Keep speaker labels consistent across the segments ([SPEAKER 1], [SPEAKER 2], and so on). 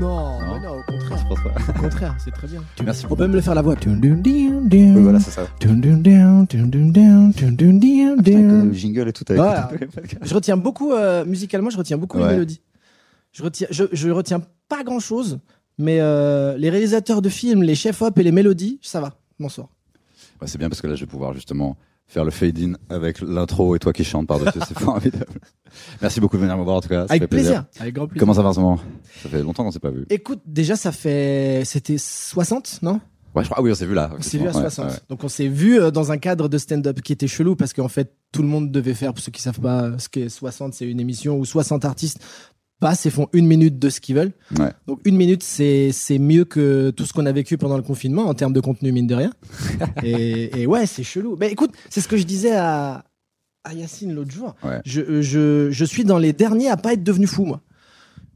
[SPEAKER 1] Non,
[SPEAKER 2] Non.
[SPEAKER 1] mais non, au contraire.
[SPEAKER 2] Je pense pas.
[SPEAKER 1] Au contraire, c'est très bien.
[SPEAKER 2] Merci
[SPEAKER 1] On peut même le faire la voix.
[SPEAKER 2] Oui, voilà, c'est ça. Le jingle et tout. avec
[SPEAKER 1] Voilà.
[SPEAKER 2] les.
[SPEAKER 1] Je retiens beaucoup, euh, musicalement, je retiens beaucoup les
[SPEAKER 2] Ouais.
[SPEAKER 1] mélodies. Je retiens, je, je retiens pas grand chose, mais euh, les réalisateurs de films, les chefs-op et les mélodies, ça va, m'en sors.
[SPEAKER 2] Ouais, c'est bien parce que là, je vais pouvoir justement faire le fade-in avec l'intro et toi qui chantes par-dessus. c'est formidable. Merci beaucoup de venir me voir en tout cas. ça
[SPEAKER 1] Avec
[SPEAKER 2] fait
[SPEAKER 1] plaisir. Avec grand plaisir.
[SPEAKER 2] Comment ça va en ce moment? Ça fait longtemps qu'on s'est pas vu.
[SPEAKER 1] Écoute, déjà, ça fait. C'était 60, non?
[SPEAKER 2] Ouais, je crois. Ah oui, on s'est vu là.
[SPEAKER 1] On s'est vu à
[SPEAKER 2] Ouais,
[SPEAKER 1] 60.
[SPEAKER 2] ouais.
[SPEAKER 1] Donc on s'est vu euh, dans un cadre de stand-up qui était chelou parce qu'en fait, tout le monde devait faire, pour ceux qui savent pas ce qu'est 60, c'est une émission où 60 artistes passent et font une minute de ce qu'ils veulent.
[SPEAKER 2] Ouais.
[SPEAKER 1] Donc une minute, c'est c'est mieux que tout ce qu'on a vécu pendant le confinement en termes de contenu, mine de rien. et, et ouais, c'est chelou. Mais écoute, c'est ce que je disais à, à Yacine l'autre jour.
[SPEAKER 2] Ouais.
[SPEAKER 1] Je, je, je suis dans les derniers à pas être devenu fou, moi.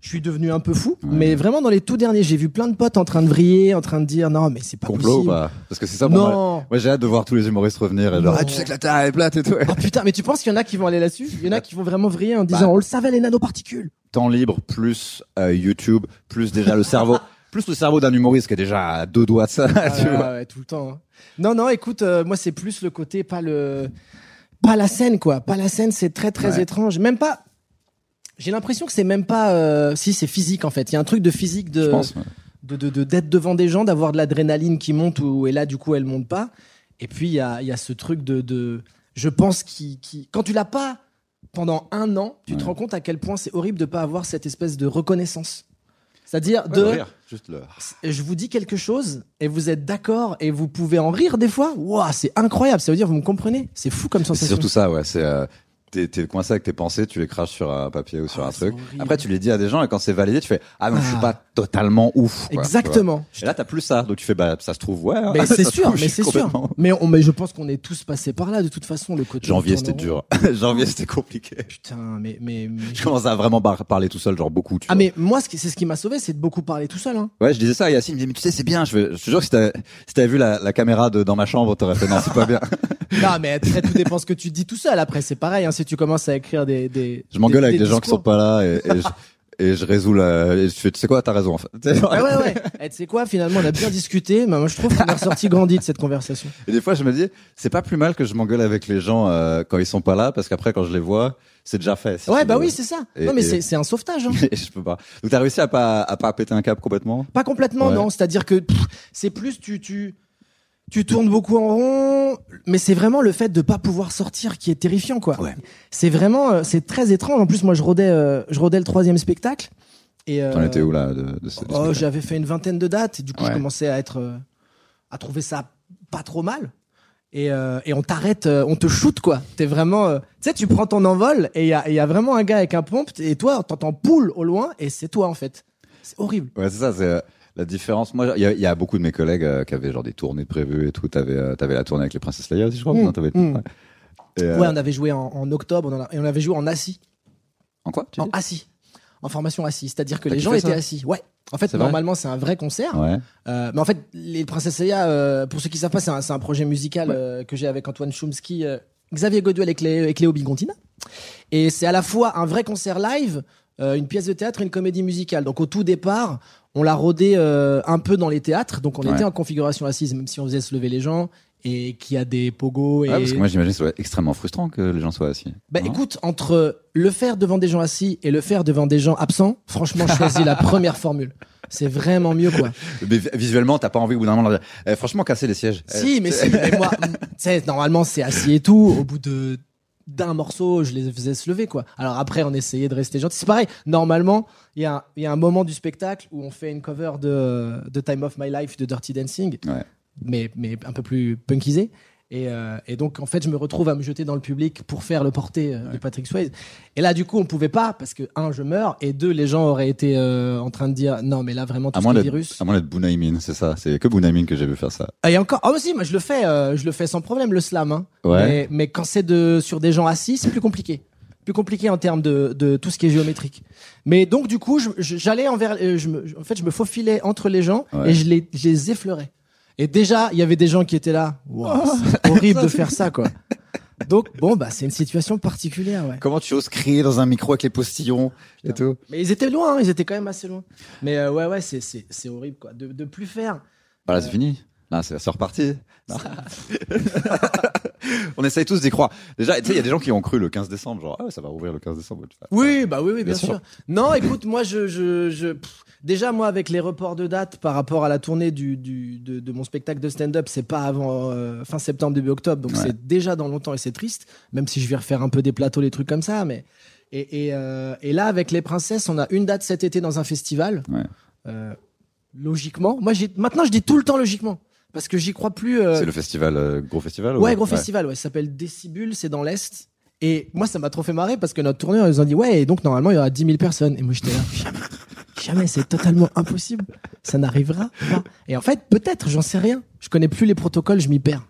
[SPEAKER 1] Je suis devenu un peu fou,
[SPEAKER 2] Ouais.
[SPEAKER 1] mais vraiment dans les tout derniers, j'ai vu plein de potes en train de vriller, en train de dire non, mais c'est pas
[SPEAKER 2] Complot
[SPEAKER 1] possible.
[SPEAKER 2] pas Parce que c'est ça pour moi.
[SPEAKER 1] non.
[SPEAKER 2] Moi, j'ai hâte de voir tous les humoristes revenir et genre,
[SPEAKER 1] Non.
[SPEAKER 2] ah, tu sais que la Terre est plate et tout.
[SPEAKER 1] Oh putain, mais tu penses qu'il y en a qui vont aller là-dessus? Il y en a qui vont vraiment vriller en disant
[SPEAKER 2] Bah.
[SPEAKER 1] on le savait les nanoparticules.
[SPEAKER 2] Temps libre plus euh, YouTube plus déjà le cerveau. Plus le cerveau d'un humoriste qui est déjà à deux doigts de ça,
[SPEAKER 1] Ah,
[SPEAKER 2] tu
[SPEAKER 1] ouais,
[SPEAKER 2] vois.
[SPEAKER 1] ouais, tout le temps. hein. Non, non, écoute, euh, moi c'est plus le côté, pas le, pas la scène quoi. Pas la scène, c'est très très étrange. Même pas. J'ai l'impression que c'est même pas. euh, Si c'est physique en fait. Il y a un truc de physique de
[SPEAKER 2] Je pense. ouais.
[SPEAKER 1] de de- de- d'être devant des gens, d'avoir de l'adrénaline qui monte ou et là du coup elle monte pas. Et puis il y a il y a ce truc de de. Je pense qui qui quand tu l'as pas pendant un an, tu te rends compte à quel point c'est horrible de pas avoir cette espèce de reconnaissance. C'est-à-dire
[SPEAKER 2] Ouais,
[SPEAKER 1] de
[SPEAKER 2] le rire, juste le.
[SPEAKER 1] je vous dis quelque chose et vous êtes d'accord et vous pouvez en rire des fois. Waouh, c'est incroyable. Ça veut dire vous me comprenez? C'est fou comme
[SPEAKER 2] C'est
[SPEAKER 1] sensation.
[SPEAKER 2] surtout ça, ouais. C'est euh, t'es t'es coincé avec tes pensées, tu les craches sur un papier ou sur
[SPEAKER 1] Ah,
[SPEAKER 2] un truc.
[SPEAKER 1] horrible.
[SPEAKER 2] Après, tu les dis à des gens et quand c'est validé, tu fais ah non, je suis
[SPEAKER 1] Ah.
[SPEAKER 2] pas totalement ouf. quoi.
[SPEAKER 1] Exactement.
[SPEAKER 2] Et là, t'as plus ça, donc tu fais bah ça se trouve ouais.
[SPEAKER 1] Mais
[SPEAKER 2] ça
[SPEAKER 1] c'est sûr,
[SPEAKER 2] trouve, je
[SPEAKER 1] mais c'est sûr. Mais, on, mais je pense qu'on est tous passés par là de toute façon. Le côté.
[SPEAKER 2] Janvier, c'était dur. Janvier, c'était compliqué.
[SPEAKER 1] Putain, mais mais. mais-
[SPEAKER 2] Je commence à vraiment parler tout seul, genre beaucoup. Tu
[SPEAKER 1] Ah
[SPEAKER 2] vois.
[SPEAKER 1] mais moi c'est ce qui m'a sauvé, c'est de beaucoup parler tout seul. Hein.
[SPEAKER 2] Ouais, je disais ça à Yacine, me disait, mais tu sais, c'est bien, je, je te jure que si t'avais, si vu la, la caméra de, dans ma chambre, t'aurais fait, non, c'est pas bien.
[SPEAKER 1] Non mais après tout dépend ce que tu dis tout seul. Après c'est pareil. Hein, si tu commences à écrire des. des
[SPEAKER 2] Je m'engueule avec des,
[SPEAKER 1] des
[SPEAKER 2] gens qui sont pas là et, et je, et je résous la, et je fais, tu sais quoi, t'as raison, en fait.
[SPEAKER 1] Ouais ouais ouais. Eh, tu sais quoi finalement on a bien discuté, mais moi je trouve qu'on est ressorti grandi de cette conversation.
[SPEAKER 2] Et des fois, je me dis, c'est pas plus mal que je m'engueule avec les gens euh, quand ils sont pas là, parce qu'après, quand je les vois, c'est déjà fait. si
[SPEAKER 1] Ouais bah
[SPEAKER 2] veux.
[SPEAKER 1] oui c'est ça.
[SPEAKER 2] Et-
[SPEAKER 1] non mais
[SPEAKER 2] et-
[SPEAKER 1] c'est un sauvetage. Hein.
[SPEAKER 2] Je peux pas. Donc t'as réussi à pas, à pas péter un câble complètement?
[SPEAKER 1] Pas complètement,
[SPEAKER 2] Ouais.
[SPEAKER 1] non. C'est-à-dire que c'est plus tu tu tu tournes beaucoup en rond, mais c'est vraiment le fait de pas pouvoir sortir qui est terrifiant, quoi.
[SPEAKER 2] Ouais.
[SPEAKER 1] C'est vraiment, euh, c'est très étrange. En plus, moi, je rodais, euh, je rodais le troisième spectacle. Et euh,
[SPEAKER 2] T'en étais où là de, de, ce-
[SPEAKER 1] oh, j'avais fait une vingtaine de dates. Et du coup, je commençais à être, euh, à trouver ça pas trop mal. Et, et on t'arrête, on te shoot quoi. T'es vraiment, tu sais, tu prends ton envol et il y a, y a vraiment un gars avec un pompe et toi, t'entends poule au loin et c'est toi en fait. C'est horrible.
[SPEAKER 2] Ouais, c'est ça, c'est la différence. Moi, il y, a- il y a beaucoup de mes collègues euh, qui avaient genre des tournées prévues et tout. T'avais, euh, t'avais la tournée avec les Princesses Leia aussi, je crois.
[SPEAKER 1] Mm,
[SPEAKER 2] non, t'avais-
[SPEAKER 1] mm.
[SPEAKER 2] ouais. Et, euh,
[SPEAKER 1] Ouais, on avait joué en, en octobre on en a- et on avait joué en assis.
[SPEAKER 2] En quoi tu
[SPEAKER 1] En assis. En formation assis. C'est-à-dire que les gens étaient assis. Ouais. En fait, normalement, c'est un vrai concert.
[SPEAKER 2] Ouais.
[SPEAKER 1] Euh, mais en fait, les Princesses Leia, euh, pour ceux qui savent pas, c'est un, c'est un projet musical
[SPEAKER 2] Ouais.
[SPEAKER 1] euh, que j'ai avec Antoine Chomsky, Xavier Goduel et, Clé- et Cléo Bigontina. Et c'est à la fois un vrai concert live, une pièce de théâtre et une comédie musicale. Donc au tout départ, on l'a rodé euh, un peu dans les théâtres. Donc on
[SPEAKER 2] Ouais.
[SPEAKER 1] était en configuration assise, même si on faisait se lever les gens et qu'il y a des pogos. Et...
[SPEAKER 2] Ah, parce que moi, j'imagine que être extrêmement frustrant que les gens soient assis.
[SPEAKER 1] Bah écoute, entre le faire devant des gens assis et le faire devant des gens absents, franchement, je choisis la première formule. C'est vraiment mieux, quoi.
[SPEAKER 2] Mais vi- visuellement, t'as pas envie au bout d'un moment eh, franchement, casser les sièges.
[SPEAKER 1] Si,
[SPEAKER 2] Eh,
[SPEAKER 1] mais
[SPEAKER 2] c'est-
[SPEAKER 1] si, mais moi, tu sais, normalement, c'est assis et tout. Au bout de d'un morceau, je les faisais se lever, quoi. Alors après, on essayait de rester gentil. C'est pareil. Normalement, il y, a un- il y a un moment du spectacle où on fait une cover de, de Time of My Life de Dirty Dancing,
[SPEAKER 2] Ouais.
[SPEAKER 1] mais, mais un peu plus punkisé. Et, euh, et donc, en fait, je me retrouve à me jeter dans le public pour faire le porté euh, de Patrick Swayze. Et là, du coup, on pouvait pas parce que, un, je meurs, et deux, les gens auraient été euh, en train de dire non, mais là, vraiment, tout
[SPEAKER 2] À
[SPEAKER 1] ce
[SPEAKER 2] moins
[SPEAKER 1] virus.
[SPEAKER 2] à moins d'être Bunaimin, c'est ça. C'est que Bunaimin que j'ai vu faire ça.
[SPEAKER 1] Ah, Et encore, ah aussi, moi je le fais, je le fais sans problème le slam. Hein.
[SPEAKER 2] Ouais.
[SPEAKER 1] Mais, mais quand c'est de sur des gens assis, c'est plus compliqué, plus compliqué en termes de, de tout ce qui est géométrique. Mais donc du coup, j'allais envers, je me, en fait, je me faufilais entre les gens
[SPEAKER 2] Ouais.
[SPEAKER 1] et je les, je les effleurais. Et déjà, il y avait des gens qui étaient là. Wow, c'est horrible de faire ça, quoi. Donc bon, bah c'est une situation particulière, ouais.
[SPEAKER 2] Comment tu oses crier dans un micro avec les postillons et tout
[SPEAKER 1] Mais ils étaient loin, hein, ils étaient quand même assez loin. Mais euh, ouais, ouais, c'est c'est c'est horrible, quoi, de de plus faire.
[SPEAKER 2] Voilà, c'est fini. Là, c'est c'est reparti. On essaye tous d'y croire. Déjà, tu sais, il y a des gens qui ont cru le 15 décembre, genre, ah ça va rouvrir le 15 décembre.
[SPEAKER 1] Oui, bah oui, oui, bien,
[SPEAKER 2] Bien sûr.
[SPEAKER 1] sûr. Non, écoute, moi, je, je, je pff, déjà moi avec les reports de date par rapport à la tournée du, du de, de mon spectacle de stand-up, c'est pas avant euh, fin septembre début octobre, donc
[SPEAKER 2] Ouais.
[SPEAKER 1] c'est déjà dans longtemps et c'est triste. Même si je vais refaire un peu des plateaux, les trucs comme ça, mais et et, euh, et là avec les princesses, on a une date cet été dans un festival.
[SPEAKER 2] Ouais.
[SPEAKER 1] Euh, logiquement, moi maintenant je dis tout le temps logiquement parce que j'y crois plus. euh,
[SPEAKER 2] C'est le festival, euh, gros festival
[SPEAKER 1] Ouais,
[SPEAKER 2] ou-
[SPEAKER 1] gros festival, ouais. Ça s'appelle Décibule, c'est dans l'Est. Et moi, ça m'a trop fait marrer parce que notre tourneur, ils ont dit, ouais, et donc normalement, il y aura 10 000 personnes. Et moi, j'étais là, jamais, jamais, c'est totalement impossible. Ça n'arrivera pas. Et en fait, peut-être, j'en sais rien. Je connais plus les protocoles, je m'y perds.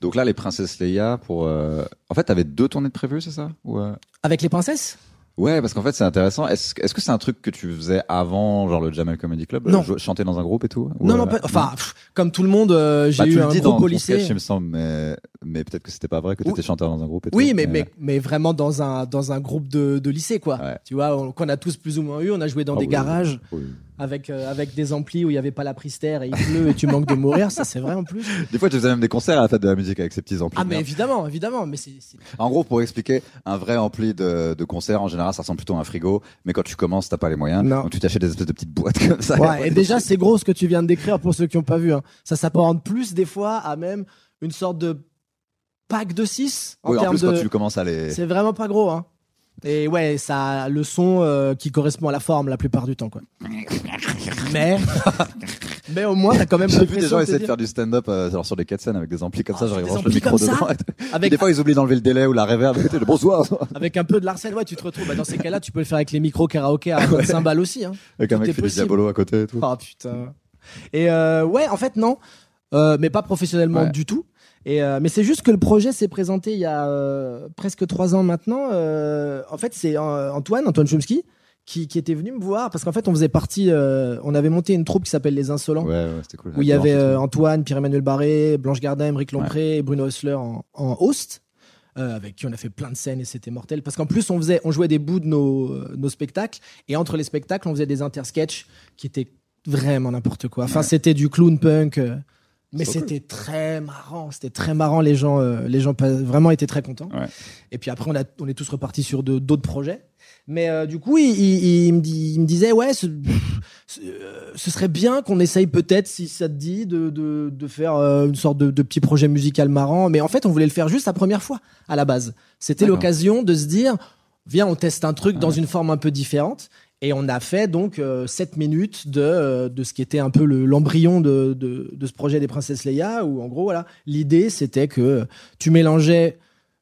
[SPEAKER 2] Donc là, les princesses Leia, pour. euh, En fait, t'avais deux tournées de prévues, c'est ça? Ou,
[SPEAKER 1] Avec les princesses?
[SPEAKER 2] Ouais, parce qu'en fait, c'est intéressant. Est-ce que c'est un truc que tu faisais avant, genre le Jamel Comedy Club
[SPEAKER 1] Non.
[SPEAKER 2] euh, jouer- Chanter dans un groupe et tout Ou,
[SPEAKER 1] Non,
[SPEAKER 2] euh,
[SPEAKER 1] non, pas- enfin, pff, comme tout le monde, euh, j'ai
[SPEAKER 2] Bah,
[SPEAKER 1] eu un groupe
[SPEAKER 2] dans
[SPEAKER 1] au lycée.
[SPEAKER 2] sketch, il me semble, mais, mais peut-être que c'était pas vrai, que tu
[SPEAKER 1] Oui.
[SPEAKER 2] étais chanteur dans un groupe et tout.
[SPEAKER 1] Oui, mais, mais, mais vraiment dans un, dans un groupe de, de lycée, quoi.
[SPEAKER 2] Ouais.
[SPEAKER 1] Tu vois, on- qu'on a tous plus ou moins eu. On a joué dans
[SPEAKER 2] Oh,
[SPEAKER 1] des
[SPEAKER 2] oui,
[SPEAKER 1] garages
[SPEAKER 2] oui.
[SPEAKER 1] Avec, euh, avec des amplis où il n'y avait pas la pristère et il pleut et tu manques de mourir. Ça, c'est vrai en plus.
[SPEAKER 2] Des fois, tu faisais même des concerts à la fête de la musique avec ces petits amplis.
[SPEAKER 1] Ah, mais évidemment, évidemment. Mais c'est. c'est-
[SPEAKER 2] En gros, pour expliquer, un vrai ampli de, de concert, en général, ça ressemble plutôt à un frigo. Mais quand tu commences, t'as pas les moyens.
[SPEAKER 1] Non.
[SPEAKER 2] Donc tu t'achètes des espèces de petites boîtes comme ça.
[SPEAKER 1] Ouais, et déjà, c'est gros ce que tu viens de décrire pour ceux qui n'ont pas vu. hein. Ça s'apparente plus des fois à même une sorte de pack de 6 en
[SPEAKER 2] Oui, en
[SPEAKER 1] termes
[SPEAKER 2] plus,
[SPEAKER 1] de.
[SPEAKER 2] quand tu commences à les.
[SPEAKER 1] C'est vraiment pas gros, hein. Et ouais, ça a le son euh, qui correspond à la forme la plupart du temps, quoi. Mais, mais au moins, t'as quand même
[SPEAKER 2] J'ai vu des gens
[SPEAKER 1] te
[SPEAKER 2] essayer de faire du stand-up euh, genre sur des quêtes scènes avec des amplis comme
[SPEAKER 1] Oh,
[SPEAKER 2] ça, ils branchent le micro et-
[SPEAKER 1] avec,
[SPEAKER 2] Des fois, ils oublient d'enlever le délai ou la reverb. le bonsoir.
[SPEAKER 1] avec un peu de Larsen, ouais, tu te retrouves. Bah, dans ces cas-là, tu peux le faire avec les micros karaoké à 25 balles aussi, hein.
[SPEAKER 2] Avec un
[SPEAKER 1] Tout
[SPEAKER 2] mec
[SPEAKER 1] est
[SPEAKER 2] qui fait diabolo à côté et tout.
[SPEAKER 1] Oh putain. Et euh, ouais, en fait non, Euh, mais pas professionnellement
[SPEAKER 2] Ouais.
[SPEAKER 1] du tout. Et euh, mais c'est juste que le projet s'est présenté il y a euh, presque trois ans maintenant. Euh, en fait, c'est Antoine, Antoine Chomsky, qui, qui était venu me voir parce qu'en fait, on faisait partie, on avait monté une troupe qui s'appelle Les Insolents.
[SPEAKER 2] Ouais, ouais, c'était cool.
[SPEAKER 1] Où il y avait. Antoine, Pierre-Emmanuel Barré, Blanche Gardin, Émeric Lompré et Bruno Hessler en, en host, euh, avec qui on a fait plein de scènes et c'était mortel. Parce qu'en plus, on, faisait, on jouait des bouts de nos, euh, nos spectacles et entre les spectacles, on faisait des intersketchs qui étaient vraiment n'importe quoi. Enfin, c'était du clown punk. euh, mais c'était très marrant, c'était très marrant. Les gens, euh, les gens vraiment étaient très contents.
[SPEAKER 2] Ouais.
[SPEAKER 1] Et puis après, on, a, on est tous repartis sur d'autres projets. Mais euh, du coup, il, il- il me dit, il me disait, ouais, ce, ce, euh, ce serait bien qu'on essaye peut-être, si ça te dit, de, de, de faire euh, une sorte de, de petit projet musical marrant. Mais en fait, on voulait le faire juste la première fois, à la base. C'était l'occasion de se dire, viens, on teste un truc dans une forme un peu différente. Et on a fait donc 7 minutes de, euh, de ce qui était un peu le- l'embryon de, de, de ce projet des Princesses Leia, où en gros, voilà, l'idée c'était que tu mélangeais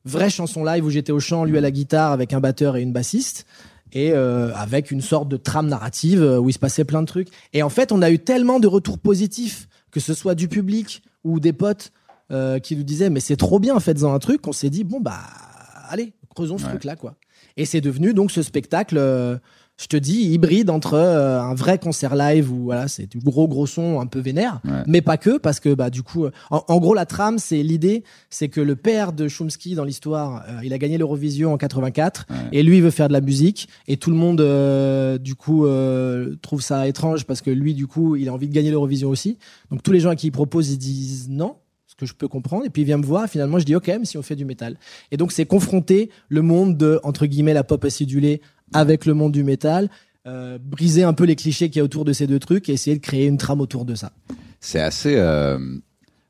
[SPEAKER 1] vraie chanson live où j'étais au chant, lui à la guitare avec un batteur et une bassiste, et euh, avec une sorte de trame narrative euh, où il se passait plein de trucs. Et en fait, on a eu tellement de retours positifs, que ce soit du public ou des potes euh, qui nous disaient mais c'est trop bien, faites-en un truc, qu'on s'est dit bon bah allez, creusons ce
[SPEAKER 2] Ouais.
[SPEAKER 1] truc-là quoi. Et c'est devenu donc ce spectacle. euh, je te dis, hybride entre euh, un vrai concert live où voilà, c'est du gros gros son un peu vénère,
[SPEAKER 2] Ouais.
[SPEAKER 1] mais pas que parce que bah du coup, euh, en, en gros la trame, c'est l'idée, c'est que le père de Chomsky dans l'histoire, euh, il a gagné l'Eurovision en 84
[SPEAKER 2] Ouais.
[SPEAKER 1] et lui il veut faire de la musique et tout le monde euh, du coup trouve ça étrange parce que lui du coup il a envie de gagner l'Eurovision aussi. Donc tous les gens à qui il propose ils disent non. Ce que je peux comprendre, et puis il vient me voir, finalement je dis ok, mais si on fait du métal. Et donc c'est confronter le monde de, entre guillemets, la pop acidulée avec le monde du métal, euh, briser un peu les clichés qu'il y a autour de ces deux trucs et essayer de créer une trame autour de ça.
[SPEAKER 2] C'est assez. euh,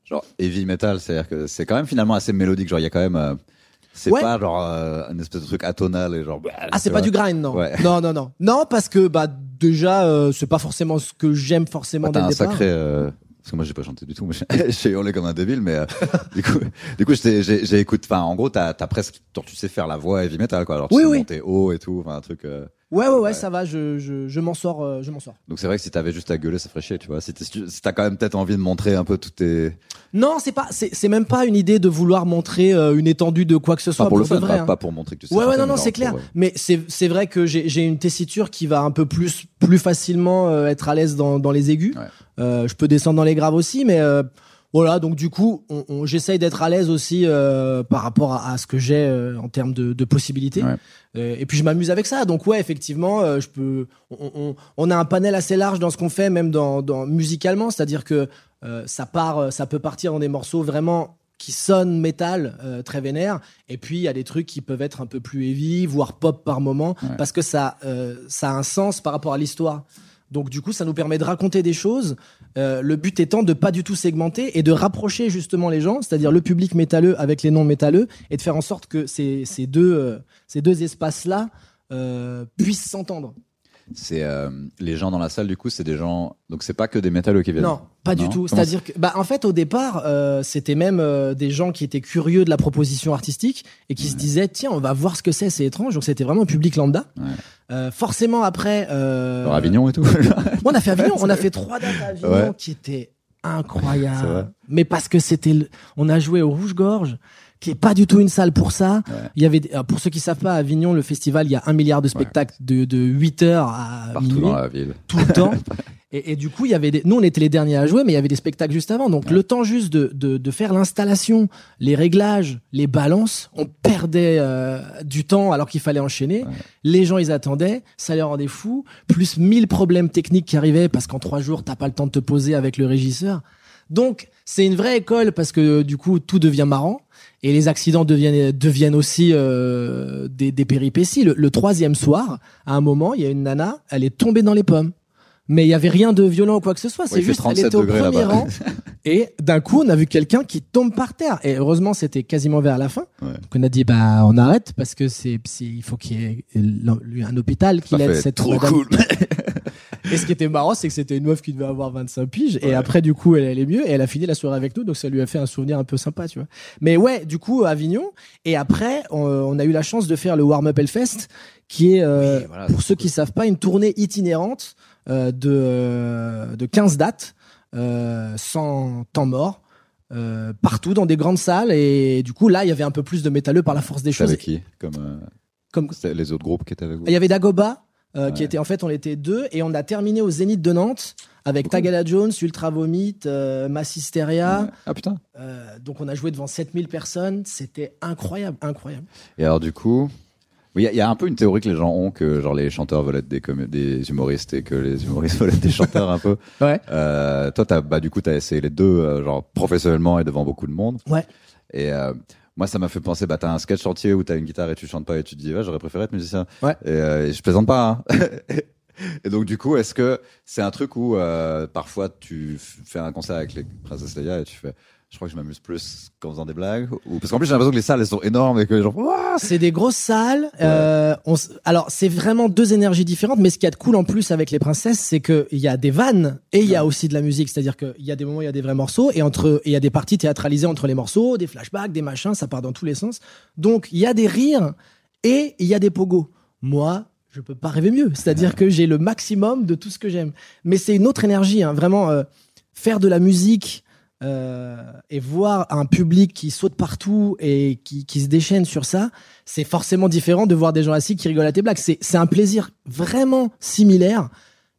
[SPEAKER 2] genre heavy metal, c'est-à-dire que c'est quand même finalement assez mélodique. Genre, il y a quand même. euh, C'est
[SPEAKER 1] Ouais.
[SPEAKER 2] pas genre une espèce de truc atonal et genre.
[SPEAKER 1] Ah, c'est pas du grind, non.
[SPEAKER 2] Ouais.
[SPEAKER 1] Non, non, non. Non, parce que bah déjà, c'est pas forcément ce que j'aime forcément
[SPEAKER 2] Bah,
[SPEAKER 1] dès le
[SPEAKER 2] un
[SPEAKER 1] départ.
[SPEAKER 2] sacré. Parce que moi j'ai pas chanté du tout, mais j'ai- hurlé comme un débile. Mais euh, du coup, du coup, j'ai écouté. Enfin, en gros, t'as as presque. Tu sais faire la voix heavy metal, quoi. Alors, tu
[SPEAKER 1] Oui,
[SPEAKER 2] sais
[SPEAKER 1] oui.
[SPEAKER 2] monter haut et tout. Enfin, un truc. euh,
[SPEAKER 1] Ouais, ouais, ouais, ça va. Je, je, je m'en sors, euh, je m'en sors.
[SPEAKER 2] Donc c'est vrai que si t'avais juste à gueuler, ça ferait chier, tu vois. Si t'es- si t'as quand même peut-être envie de montrer un peu toutes tes.
[SPEAKER 1] Non, c'est pas, c'est c'est même pas une idée de vouloir montrer euh, une étendue de quoi que ce soit
[SPEAKER 2] Pas pour le
[SPEAKER 1] de
[SPEAKER 2] fun,
[SPEAKER 1] vrai,
[SPEAKER 2] pas,
[SPEAKER 1] hein.
[SPEAKER 2] pas pour montrer que tu sais.
[SPEAKER 1] Ouais, ouais, non,
[SPEAKER 2] mais
[SPEAKER 1] non, c'est
[SPEAKER 2] pour,
[SPEAKER 1] clair.
[SPEAKER 2] euh,
[SPEAKER 1] Mais c'est c'est vrai que j'ai j'ai une tessiture qui va un peu plus plus facilement euh, être à l'aise dans dans les aigus.
[SPEAKER 2] Ouais.
[SPEAKER 1] Euh, je peux descendre dans les graves aussi, mais euh, voilà. Donc du coup, on, on- j'essaye d'être à l'aise aussi euh, par rapport à, à ce que j'ai euh, en termes de, de possibilités.
[SPEAKER 2] Ouais.
[SPEAKER 1] Euh, et puis je m'amuse avec ça. Donc ouais, effectivement, euh, je peux. On, on, on a un panel assez large dans ce qu'on fait, même dans, dans musicalement, c'est-à-dire que euh, ça part, euh, ça peut partir dans des morceaux vraiment qui sonnent métal, euh, très vénère. Et puis il y a des trucs qui peuvent être un peu plus heavy, voire pop par moment,
[SPEAKER 2] Ouais.
[SPEAKER 1] parce que ça, euh, ça a un sens par rapport à l'histoire. Donc du coup, ça nous permet de raconter des choses. Euh, le but étant de pas du tout segmenter et de rapprocher justement les gens, c'est-à-dire le public métalleux avec les non métalleux, et de faire en sorte que ces, euh, deux espaces-là euh, puissent s'entendre.
[SPEAKER 2] C'est euh, les gens dans la salle, du coup, c'est des gens. Donc c'est pas que des métalleux qui viennent.
[SPEAKER 1] Non, pas du tout.
[SPEAKER 2] Comment
[SPEAKER 1] C'est-à-dire que, bah, en fait, au départ, euh, c'était même euh, des gens qui étaient curieux de la proposition artistique et qui se disaient, tiens, on va voir ce que c'est, c'est étrange. Donc c'était vraiment un public lambda.
[SPEAKER 2] Ouais.
[SPEAKER 1] Forcément, après,
[SPEAKER 2] Genre Avignon et tout.
[SPEAKER 1] on a fait Avignon, on a fait trois dates à Avignon
[SPEAKER 2] Ouais.
[SPEAKER 1] qui étaient
[SPEAKER 2] C'est
[SPEAKER 1] incroyables. Mais parce que c'était, le- on a joué au Rouge-Gorge, qui est pas du tout une salle pour ça. Il y avait, alors, pour ceux qui savent pas, à Avignon, le festival, il y a un milliard de spectacles de, de 8 heures à
[SPEAKER 2] Partout
[SPEAKER 1] minuit
[SPEAKER 2] dans la ville.
[SPEAKER 1] tout le temps. Et, et du coup, il y avait des... nous, on était les derniers à jouer, mais il y avait des spectacles juste avant. Donc, le temps juste de, de, de faire l'installation, les réglages, les balances, on perdait euh, du temps alors qu'il fallait enchaîner. Les gens, ils attendaient, ça les rendait fous. Plus 1000 problèmes techniques qui arrivaient parce qu'en trois jours, t'as pas le temps de te poser avec le régisseur. Donc, c'est une vraie école parce que du coup, tout devient marrant. Et les accidents deviennent, aussi euh, des, péripéties. Le troisième soir, à un moment, il y a une nana, elle est tombée dans les pommes. Mais il y avait rien de violent ou quoi que ce soit. C'est juste, elle
[SPEAKER 2] 37
[SPEAKER 1] était au premier rang. Et d'un coup, on a vu quelqu'un qui tombe par terre. Et heureusement, c'était quasiment vers la fin.
[SPEAKER 2] Ouais.
[SPEAKER 1] Donc on a dit, bah, on arrête parce que c'est, il faut qu'il y ait un hôpital qui l'aide cette
[SPEAKER 2] trop
[SPEAKER 1] madame.
[SPEAKER 2] cool.
[SPEAKER 1] Et ce qui était marrant, c'est que c'était une meuf qui devait avoir 25 piges. Et après, du coup, elle allait mieux. Et elle a fini la soirée avec nous. Donc, ça lui a fait un souvenir un peu sympa, tu vois. Mais ouais, du coup, Avignon. Et après, on, on a eu la chance de faire le Warm Up Hellfest, qui est, euh,
[SPEAKER 2] Oui, voilà,
[SPEAKER 1] pour ceux
[SPEAKER 2] cool.
[SPEAKER 1] qui savent pas, une tournée itinérante de, euh, de 15 dates, euh, sans temps mort. euh, partout dans des grandes salles et du coup là il y avait un peu plus de métalleux par la force des choses
[SPEAKER 2] avec qui Comme euh, les autres groupes qui étaient avec vous
[SPEAKER 1] il y avait Dagoba, euh, qui était en fait, on était deux, et on a terminé au Zénith de Nantes avec Tagala Jones, Ultra Vomit, euh, Massisteria.
[SPEAKER 2] Ah putain.
[SPEAKER 1] Euh, donc on a joué devant 7000 personnes, c'était incroyable, incroyable.
[SPEAKER 2] Et alors du coup, oui, il y a- il y, a un peu une théorie que les gens ont que genre les chanteurs veulent être des, humoristes et que les humoristes veulent être des chanteurs un peu.
[SPEAKER 1] Ouais.
[SPEAKER 2] Euh, toi, t'as bah du coup t'as essayé les deux, euh, genre professionnellement et devant beaucoup de monde.
[SPEAKER 1] Ouais.
[SPEAKER 2] Et euh, moi, ça m'a fait penser, bah t'as un sketch chantier où t'as une guitare et tu chantes pas et tu te dis, ouais, j'aurais préféré être musicien.
[SPEAKER 1] Ouais.
[SPEAKER 2] Et, euh, et je plaisante pas. Hein. Et donc du coup, est-ce que c'est un truc où euh, parfois tu fais un concert avec les Princess Leia et tu fais, je crois que je m'amuse plus qu'en faisant des blagues ou parce qu'en plus j'ai l'impression que les salles elles sont énormes et que les gens,
[SPEAKER 1] C'est des grosses salles. euh, on s- alors c'est vraiment deux énergies différentes, mais ce qu'il y a de cool en plus avec les princesses, c'est que il y a des vannes et il y a aussi de la musique. C'est-à-dire qu'il y a des moments où il y a des vrais morceaux et entre il y a des parties théâtralisées entre les morceaux, des flashbacks, des machins, ça part dans tous les sens. Donc il y a des rires et il y a des pogos. Moi, je peux pas rêver mieux. C'est-à-dire que j'ai le maximum de tout ce que j'aime. Mais c'est une autre énergie, hein. vraiment euh, faire de la musique. Euh, et voir un public qui saute partout et qui, se déchaîne sur ça, c'est forcément différent de voir des gens assis qui rigolent à tes blagues. C'est, c'est un plaisir vraiment similaire,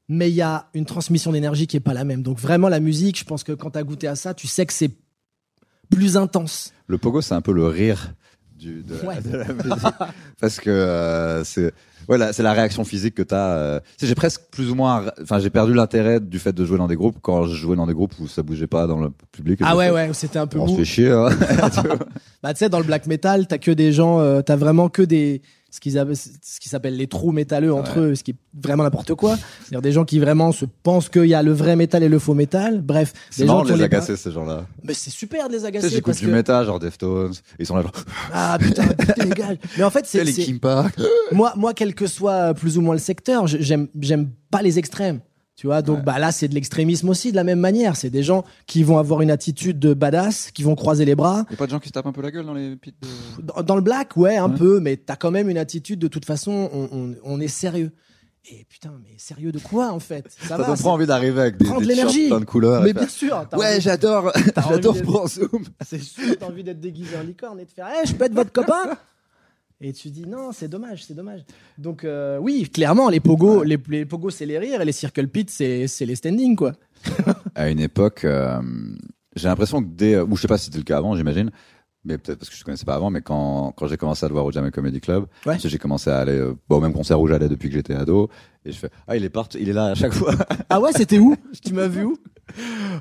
[SPEAKER 1] mais il y a une transmission d'énergie qui est pas la même. Donc vraiment la musique, je pense que quand tu as goûté à ça, tu sais que c'est plus intense.
[SPEAKER 2] Le pogo, c'est un peu le rire du, de, la, de la musique. Parce que euh, c'est ouais, la- c'est la réaction physique que tu as. j'ai presque plus ou moins. Enfin, j'ai perdu l'intérêt du fait de jouer dans des groupes quand je jouais dans des groupes où ça bougeait pas dans le public.
[SPEAKER 1] Ah ouais,
[SPEAKER 2] fais,
[SPEAKER 1] ouais, c'était un peu
[SPEAKER 2] On se
[SPEAKER 1] mou.
[SPEAKER 2] fait chier. hein.
[SPEAKER 1] Bah tu sais, dans le black metal, t'as que des gens, euh, t'as vraiment que des. Ce qu'ils ce qui s'appelle les trous métalleux entre eux, ce qui est vraiment n'importe quoi. C'est-à-dire des gens qui vraiment se pensent qu'il y a le vrai métal et le faux métal. Bref,
[SPEAKER 2] C'est
[SPEAKER 1] gens
[SPEAKER 2] marrant de les
[SPEAKER 1] les
[SPEAKER 2] agacer, ces gens-là.
[SPEAKER 1] Mais c'est super de les
[SPEAKER 2] Tu sais,
[SPEAKER 1] agacer
[SPEAKER 2] j'écoute du
[SPEAKER 1] que
[SPEAKER 2] métal, genre Deftones. Ils sont là, genre,
[SPEAKER 1] ah putain, putain, gars. Mais en fait, c'est
[SPEAKER 2] les
[SPEAKER 1] moi, moi, quel que soit plus ou moins le secteur, j'aime, j'aime pas les extrêmes. Tu vois, donc bah là, c'est de l'extrémisme aussi, de la même manière. C'est des gens qui vont avoir une attitude de badass, qui vont croiser les bras.
[SPEAKER 2] Y a pas de gens qui se tapent un peu la gueule dans les pits de...
[SPEAKER 1] Dans, dans le black, ouais, un
[SPEAKER 2] Ouais.
[SPEAKER 1] peu, mais t'as quand même une attitude de toute façon, on, on, on est sérieux. Et putain, mais sérieux de quoi en fait? Ça
[SPEAKER 2] Ça
[SPEAKER 1] va,
[SPEAKER 2] donne trop envie d'arriver avec des, des
[SPEAKER 1] de
[SPEAKER 2] t-shirts plein de couleurs. et
[SPEAKER 1] Mais bien sûr.
[SPEAKER 2] Ouais,
[SPEAKER 1] envie-
[SPEAKER 2] j'adore,
[SPEAKER 1] T'as envie
[SPEAKER 2] j'adore pour Zoom.
[SPEAKER 1] C'est sûr, t'as envie d'être déguisé en licorne et de faire, Eh, je peux être votre copain Et tu dis non, c'est dommage, c'est dommage. Donc euh, oui, clairement, les pogos, les, les pogos, c'est les rires et les circle pits, c'est c'est les standing quoi.
[SPEAKER 2] À une époque, euh, j'ai l'impression que dès, ou je sais pas si c'était le cas avant, j'imagine, mais peut-être parce que je te connaissais pas avant, mais quand, quand j'ai commencé à le voir au Jamel Comedy Club,
[SPEAKER 1] Ouais.
[SPEAKER 2] j'ai commencé à aller euh, bon, au même concert où j'allais depuis que j'étais ado, et je fais, ah, il est parti, il est là à chaque fois.
[SPEAKER 1] Ah ouais, c'était où? Tu m'as vu où?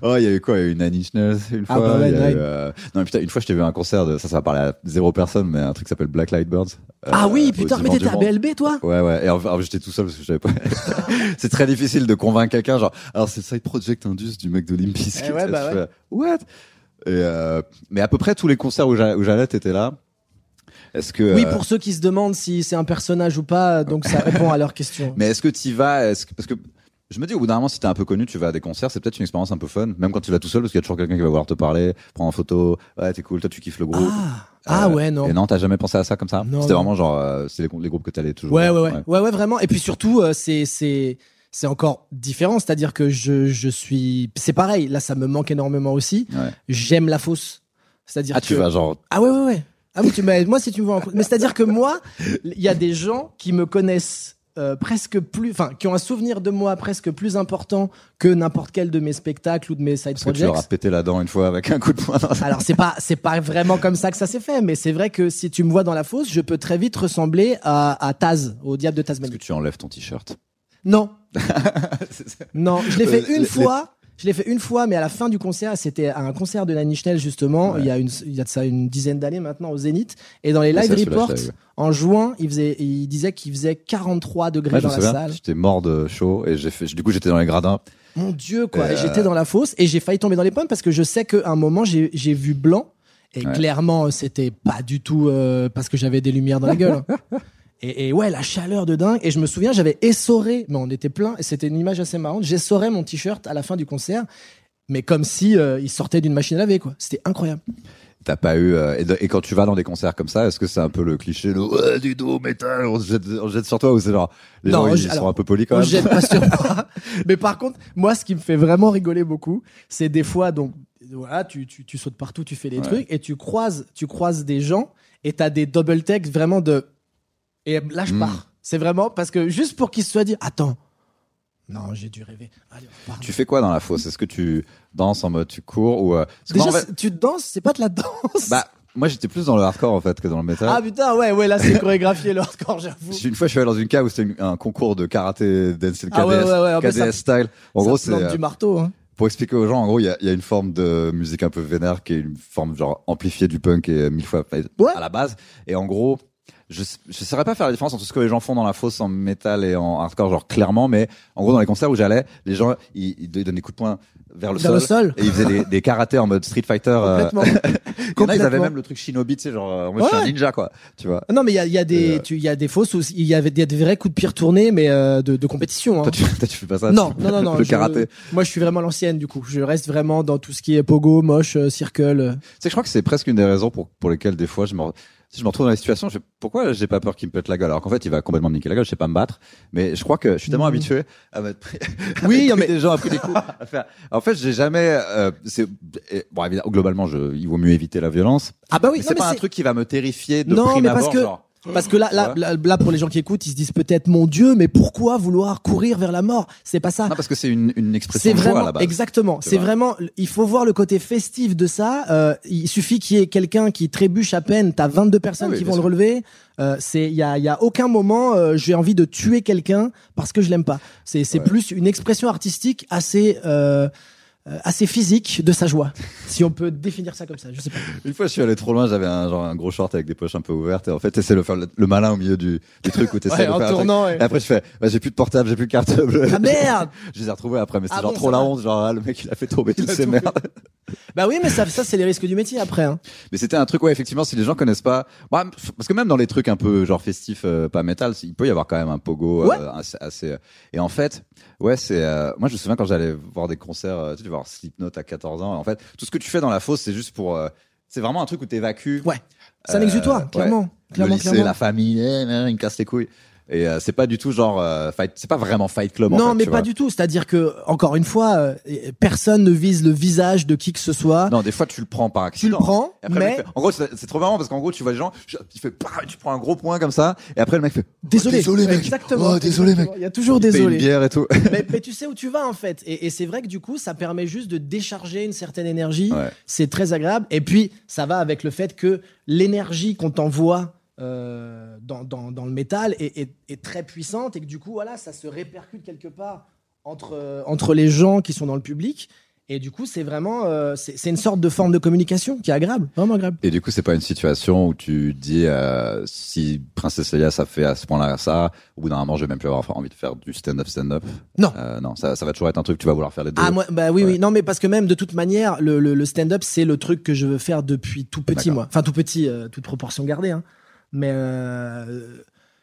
[SPEAKER 2] Oh, il y a eu quoi? Il y a eu Nine Inch Nails une
[SPEAKER 1] Ah
[SPEAKER 2] fois.
[SPEAKER 1] bah ouais,
[SPEAKER 2] il y a eu,
[SPEAKER 1] Nine.
[SPEAKER 2] euh, Non, mais putain, une fois, je t'ai vu à un concert de, ça, ça va parler à zéro personne, mais un truc qui s'appelle Black Light Birds. euh,
[SPEAKER 1] Ah oui, putain, mais t'étais à. BLB toi?
[SPEAKER 2] Ouais, ouais. Et en fait, j'étais tout seul parce que je savais pas. c'est très difficile de convaincre quelqu'un, genre, alors c'est le side project Indus du mec de Olympus.
[SPEAKER 1] Eh ouais, bah ouais.
[SPEAKER 2] What? Et euh, mais à peu près tous les concerts où j'a- où j'allais, t'étais là. Est-ce que.
[SPEAKER 1] Oui,
[SPEAKER 2] euh,
[SPEAKER 1] pour ceux qui se demandent si c'est un personnage ou pas, donc ça répond à leur question.
[SPEAKER 2] Mais est-ce que t'y vas, que, parce que, je me dis, au bout d'un moment, si t'es un peu connu, tu vas à des concerts, c'est peut-être une expérience un peu fun, même quand tu vas tout seul, parce qu'il y a toujours quelqu'un qui va vouloir te parler, prendre en photo, ouais, t'es cool, toi tu kiffes le groupe.
[SPEAKER 1] Ah, ah
[SPEAKER 2] Euh,
[SPEAKER 1] ouais, non.
[SPEAKER 2] Et non, t'as jamais pensé à ça comme ça? C'était vraiment genre, euh, c'est les, les groupes que t'allais toujours.
[SPEAKER 1] Ouais, ouais, ouais, ouais, ouais, vraiment. Et puis surtout, euh, c'est c'est c'est encore différent, c'est-à-dire que je je suis, c'est pareil. Là, ça me manque énormément aussi.
[SPEAKER 2] Ouais.
[SPEAKER 1] J'aime la fosse, c'est-à-dire
[SPEAKER 2] Ah,
[SPEAKER 1] que
[SPEAKER 2] tu vas genre,
[SPEAKER 1] ah ouais, ouais, ouais. Ah oui, tu moi si tu me vois en mais c'est-à-dire que moi, il y a des gens qui me connaissent. euh, presque plus, enfin, qui ont un souvenir de moi presque plus important que n'importe quel de mes spectacles ou de mes side
[SPEAKER 2] parce que tu leur as
[SPEAKER 1] projects.
[SPEAKER 2] pété la dent une fois avec un coup de poing
[SPEAKER 1] Alors c'est pas c'est pas vraiment comme ça que ça s'est fait, mais c'est vrai que si tu me vois dans la fosse, je peux très vite ressembler à, à Taz, au diable de
[SPEAKER 2] Est-ce
[SPEAKER 1] Tasmanie.
[SPEAKER 2] que tu enlèves ton t-shirt?
[SPEAKER 1] Non, non, je l'ai fait
[SPEAKER 2] Euh,
[SPEAKER 1] une
[SPEAKER 2] les-
[SPEAKER 1] fois. Je l'ai fait une fois, mais à la fin du concert, c'était à un concert de Inch Nails justement.
[SPEAKER 2] Ouais.
[SPEAKER 1] Il y a une, il y a de ça une dizaine d'années maintenant au Zénith. Et dans les
[SPEAKER 2] Ah,
[SPEAKER 1] live reports, en juin, il faisait, il disait qu'il faisait 43 degrés dans la salle.
[SPEAKER 2] j'étais mort de chaud et fait, du coup, j'étais dans les gradins.
[SPEAKER 1] Mon Dieu, quoi.
[SPEAKER 2] Euh,
[SPEAKER 1] j'étais dans la fosse et j'ai failli tomber dans les pommes parce que je sais qu'à un moment, j'ai vu blanc. Et clairement, c'était pas du tout euh, parce que j'avais des lumières dans la gueule. Et, et ouais, la chaleur de dingue. Et je me souviens, j'avais essoré, mais on était plein, et c'était une image assez marrante. J'essorais mon t-shirt à la fin du concert, mais comme si euh, il sortait d'une machine à laver, quoi. C'était incroyable.
[SPEAKER 2] T'as pas eu, euh, et, de- et quand tu vas dans des concerts comme ça, est-ce que c'est un peu le cliché de, ouais, du dos, métal, on se jette, on se jette sur toi ou c'est genre, les
[SPEAKER 1] Non,
[SPEAKER 2] gens, ils sont un peu polis quand
[SPEAKER 1] On
[SPEAKER 2] même?
[SPEAKER 1] jette pas sur moi. Mais par contre, moi, ce qui me fait vraiment rigoler beaucoup, c'est des fois, donc, voilà, tu, tu, tu sautes partout, tu fais des
[SPEAKER 2] Ouais.
[SPEAKER 1] trucs, et tu croises, tu croises des gens, et t'as des double takes vraiment de. Et là, je
[SPEAKER 2] Mm.
[SPEAKER 1] pars. C'est vraiment parce que juste pour qu'ils se soient dit, attends, non, j'ai dû rêver. Allez.
[SPEAKER 2] Tu fais quoi dans la fosse? Est-ce que tu danses en mode tu cours ou, euh,
[SPEAKER 1] Déjà,
[SPEAKER 2] en fait-
[SPEAKER 1] tu danses, c'est pas de la danse.
[SPEAKER 2] bah, moi j'étais plus dans le hardcore en fait que dans le métal.
[SPEAKER 1] ah putain, ouais, ouais, là, c'est chorégraphié le hardcore, j'avoue.
[SPEAKER 2] Une fois, je suis allé dans une cave où c'était un concours de karaté, dance, KDS,
[SPEAKER 1] Ah ouais, ouais, ouais, mais
[SPEAKER 2] KDS
[SPEAKER 1] ça-
[SPEAKER 2] style. En
[SPEAKER 1] Ça
[SPEAKER 2] gros, c'est, euh,
[SPEAKER 1] du marteau. Hein.
[SPEAKER 2] pour expliquer aux gens, en gros, il y y a une forme de musique un peu vénère qui est une forme genre amplifiée du punk et mille fois
[SPEAKER 1] Ouais.
[SPEAKER 2] à la base. Et en gros, je je saurais pas faire la différence entre ce que les gens font dans la fosse en métal et en hardcore, genre clairement, mais en gros, dans les concerts où j'allais, les gens, ils, ils donnaient des coups de poing vers le
[SPEAKER 1] Vers
[SPEAKER 2] sol.
[SPEAKER 1] le sol.
[SPEAKER 2] Et ils faisaient des, des karatés en mode Street Fighter. euh,
[SPEAKER 1] Complètement.
[SPEAKER 2] a, ils avaient même le truc shinobi, tu sais, genre, euh, en mode
[SPEAKER 1] Ouais.
[SPEAKER 2] je suis un ninja, quoi. Tu vois.
[SPEAKER 1] Non, mais il y a, y, a des,
[SPEAKER 2] Euh,
[SPEAKER 1] il y a des fausses où il y avait des, des vrais coups de pire tournés, mais euh, de, de compétition. Hein.
[SPEAKER 2] Toi, tu, toi, tu fais pas ça.
[SPEAKER 1] Non, non, non, non.
[SPEAKER 2] Le
[SPEAKER 1] je-
[SPEAKER 2] karaté.
[SPEAKER 1] moi, je suis vraiment l'ancienne, du coup. Je reste vraiment dans tout ce qui est pogo, moche, circle.
[SPEAKER 2] Tu sais, je crois que c'est presque une des raisons pour, pour lesquelles des fois je me, si je me retrouve dans la situation, je fais, pourquoi j'ai pas peur qu'il me pète la gueule? Alors qu'en fait il va complètement me niquer la gueule, je sais pas me battre, mais je crois que je suis tellement
[SPEAKER 1] Mhm.
[SPEAKER 2] habitué à à
[SPEAKER 1] Oui, mais-
[SPEAKER 2] des gens à pris des coups à faire. En fait, j'ai jamais, euh, c'est bon évidemment globalement, je, il vaut mieux éviter la violence.
[SPEAKER 1] Ah bah oui,
[SPEAKER 2] c'est pas un truc qui va me terrifier de
[SPEAKER 1] Non,
[SPEAKER 2] prime
[SPEAKER 1] mais parce
[SPEAKER 2] abord,
[SPEAKER 1] que-
[SPEAKER 2] genre.
[SPEAKER 1] Parce que là, là, là, là, pour les gens qui écoutent, ils se disent peut-être, mon Dieu, mais pourquoi vouloir courir vers la mort? C'est pas ça.
[SPEAKER 2] Non, parce que c'est une, une expression de joie à
[SPEAKER 1] vraiment
[SPEAKER 2] la base.
[SPEAKER 1] exactement. C'est vraiment. Il faut voir le côté festif de ça. Euh, il suffit qu'il y ait quelqu'un qui trébuche à peine. T'as 22 personnes
[SPEAKER 2] Ah oui,
[SPEAKER 1] qui vont le
[SPEAKER 2] sûr.
[SPEAKER 1] relever. Euh, c'est. Il y a, y a aucun moment. euh, j'ai envie de tuer quelqu'un parce que je l'aime pas. C'est c'est
[SPEAKER 2] Ouais.
[SPEAKER 1] plus une expression artistique assez. Euh, assez physique de sa joie, si on peut définir ça comme ça. Je sais pas.
[SPEAKER 2] Une fois, je suis allé trop loin, j'avais un, genre, un gros short avec des poches un peu ouvertes, et en fait, t'essaies de faire le, le malin au milieu du, du truc où t'essaies
[SPEAKER 1] Ouais,
[SPEAKER 2] de
[SPEAKER 1] en
[SPEAKER 2] faire un truc.
[SPEAKER 1] tournant.
[SPEAKER 2] Et après, je fais, bah, j'ai plus de portable, j'ai plus de carte bleue.
[SPEAKER 1] Ah merde
[SPEAKER 2] je les ai retrouvés après, mais c'était
[SPEAKER 1] Ah
[SPEAKER 2] genre
[SPEAKER 1] bon,
[SPEAKER 2] trop la honte, genre, ah, le mec, il a fait tomber toutes ces merdes.
[SPEAKER 1] Bah oui, mais ça, ça c'est les risques du métier après. Hein.
[SPEAKER 2] Mais c'était un truc, ouais, effectivement, si les gens connaissent pas, bah, parce que même dans les trucs un peu genre festifs, euh, pas métal, il peut y avoir quand même un pogo euh,
[SPEAKER 1] Ouais.
[SPEAKER 2] assez, assez- Et en fait, ouais, c'est. euh, moi, je me souviens quand j'allais voir des concerts, euh, tu vas voir Slipknot à 14 ans. En fait, tout ce que tu fais dans la fosse, c'est juste pour. euh, c'est vraiment un truc où t'évacues.
[SPEAKER 1] Ouais. C'est un
[SPEAKER 2] Euh,
[SPEAKER 1] exutoire,
[SPEAKER 2] ouais.
[SPEAKER 1] clairement.
[SPEAKER 2] Le
[SPEAKER 1] Clairement,
[SPEAKER 2] lycée,
[SPEAKER 1] clairement.
[SPEAKER 2] la famille, eh, eh, il me casse les couilles. Et euh, c'est pas du tout genre euh, fight. C'est pas vraiment Fight Club. en
[SPEAKER 1] Non,
[SPEAKER 2] fait,
[SPEAKER 1] mais
[SPEAKER 2] tu
[SPEAKER 1] pas
[SPEAKER 2] vois.
[SPEAKER 1] du tout. C'est-à-dire que, encore une fois, euh, personne ne vise le visage de qui que ce soit.
[SPEAKER 2] Non, des fois tu le prends par
[SPEAKER 1] tu le
[SPEAKER 2] accident.
[SPEAKER 1] prends,
[SPEAKER 2] après, le mec
[SPEAKER 1] mais
[SPEAKER 2] fait- en gros, c'est trop marrant parce qu'en gros, tu vois les gens, il fait, tu prends un gros point comme ça, et après le mec fait,
[SPEAKER 1] désolé.
[SPEAKER 2] Oh, désolé mec,
[SPEAKER 1] Exactement.
[SPEAKER 2] Oh, désolé mec.
[SPEAKER 1] Il y a toujours
[SPEAKER 2] Il une
[SPEAKER 1] désolé.
[SPEAKER 2] bière et tout.
[SPEAKER 1] mais, mais tu sais où tu vas en fait. Et, et c'est vrai que du coup, ça permet juste de décharger une certaine énergie.
[SPEAKER 2] Ouais.
[SPEAKER 1] C'est très agréable. Et puis, ça va avec le fait que l'énergie qu'on t'envoie euh, dans, dans, dans le métal est, est- est très puissante et que du coup, voilà, ça se répercute quelque part entre, euh, entre les gens qui sont dans le public. Et du coup, c'est vraiment, euh, c'est une sorte de forme de communication qui est agréable, vraiment agréable.
[SPEAKER 2] Et du coup, c'est pas une situation où tu dis euh, si Princesse Leia ça fait à ce point-là ça, au bout d'un moment, je vais même plus avoir envie de faire du stand-up stand-up.
[SPEAKER 1] Non.
[SPEAKER 2] Euh, non, ça, ça va toujours être un truc tu vas vouloir faire les deux.
[SPEAKER 1] Ah moi bah oui
[SPEAKER 2] Ouais.
[SPEAKER 1] oui non mais parce que même de toute manière le, le, le stand-up c'est le truc que je veux faire depuis tout petit moi enfin tout petit toute proportion gardée hein. Mais euh,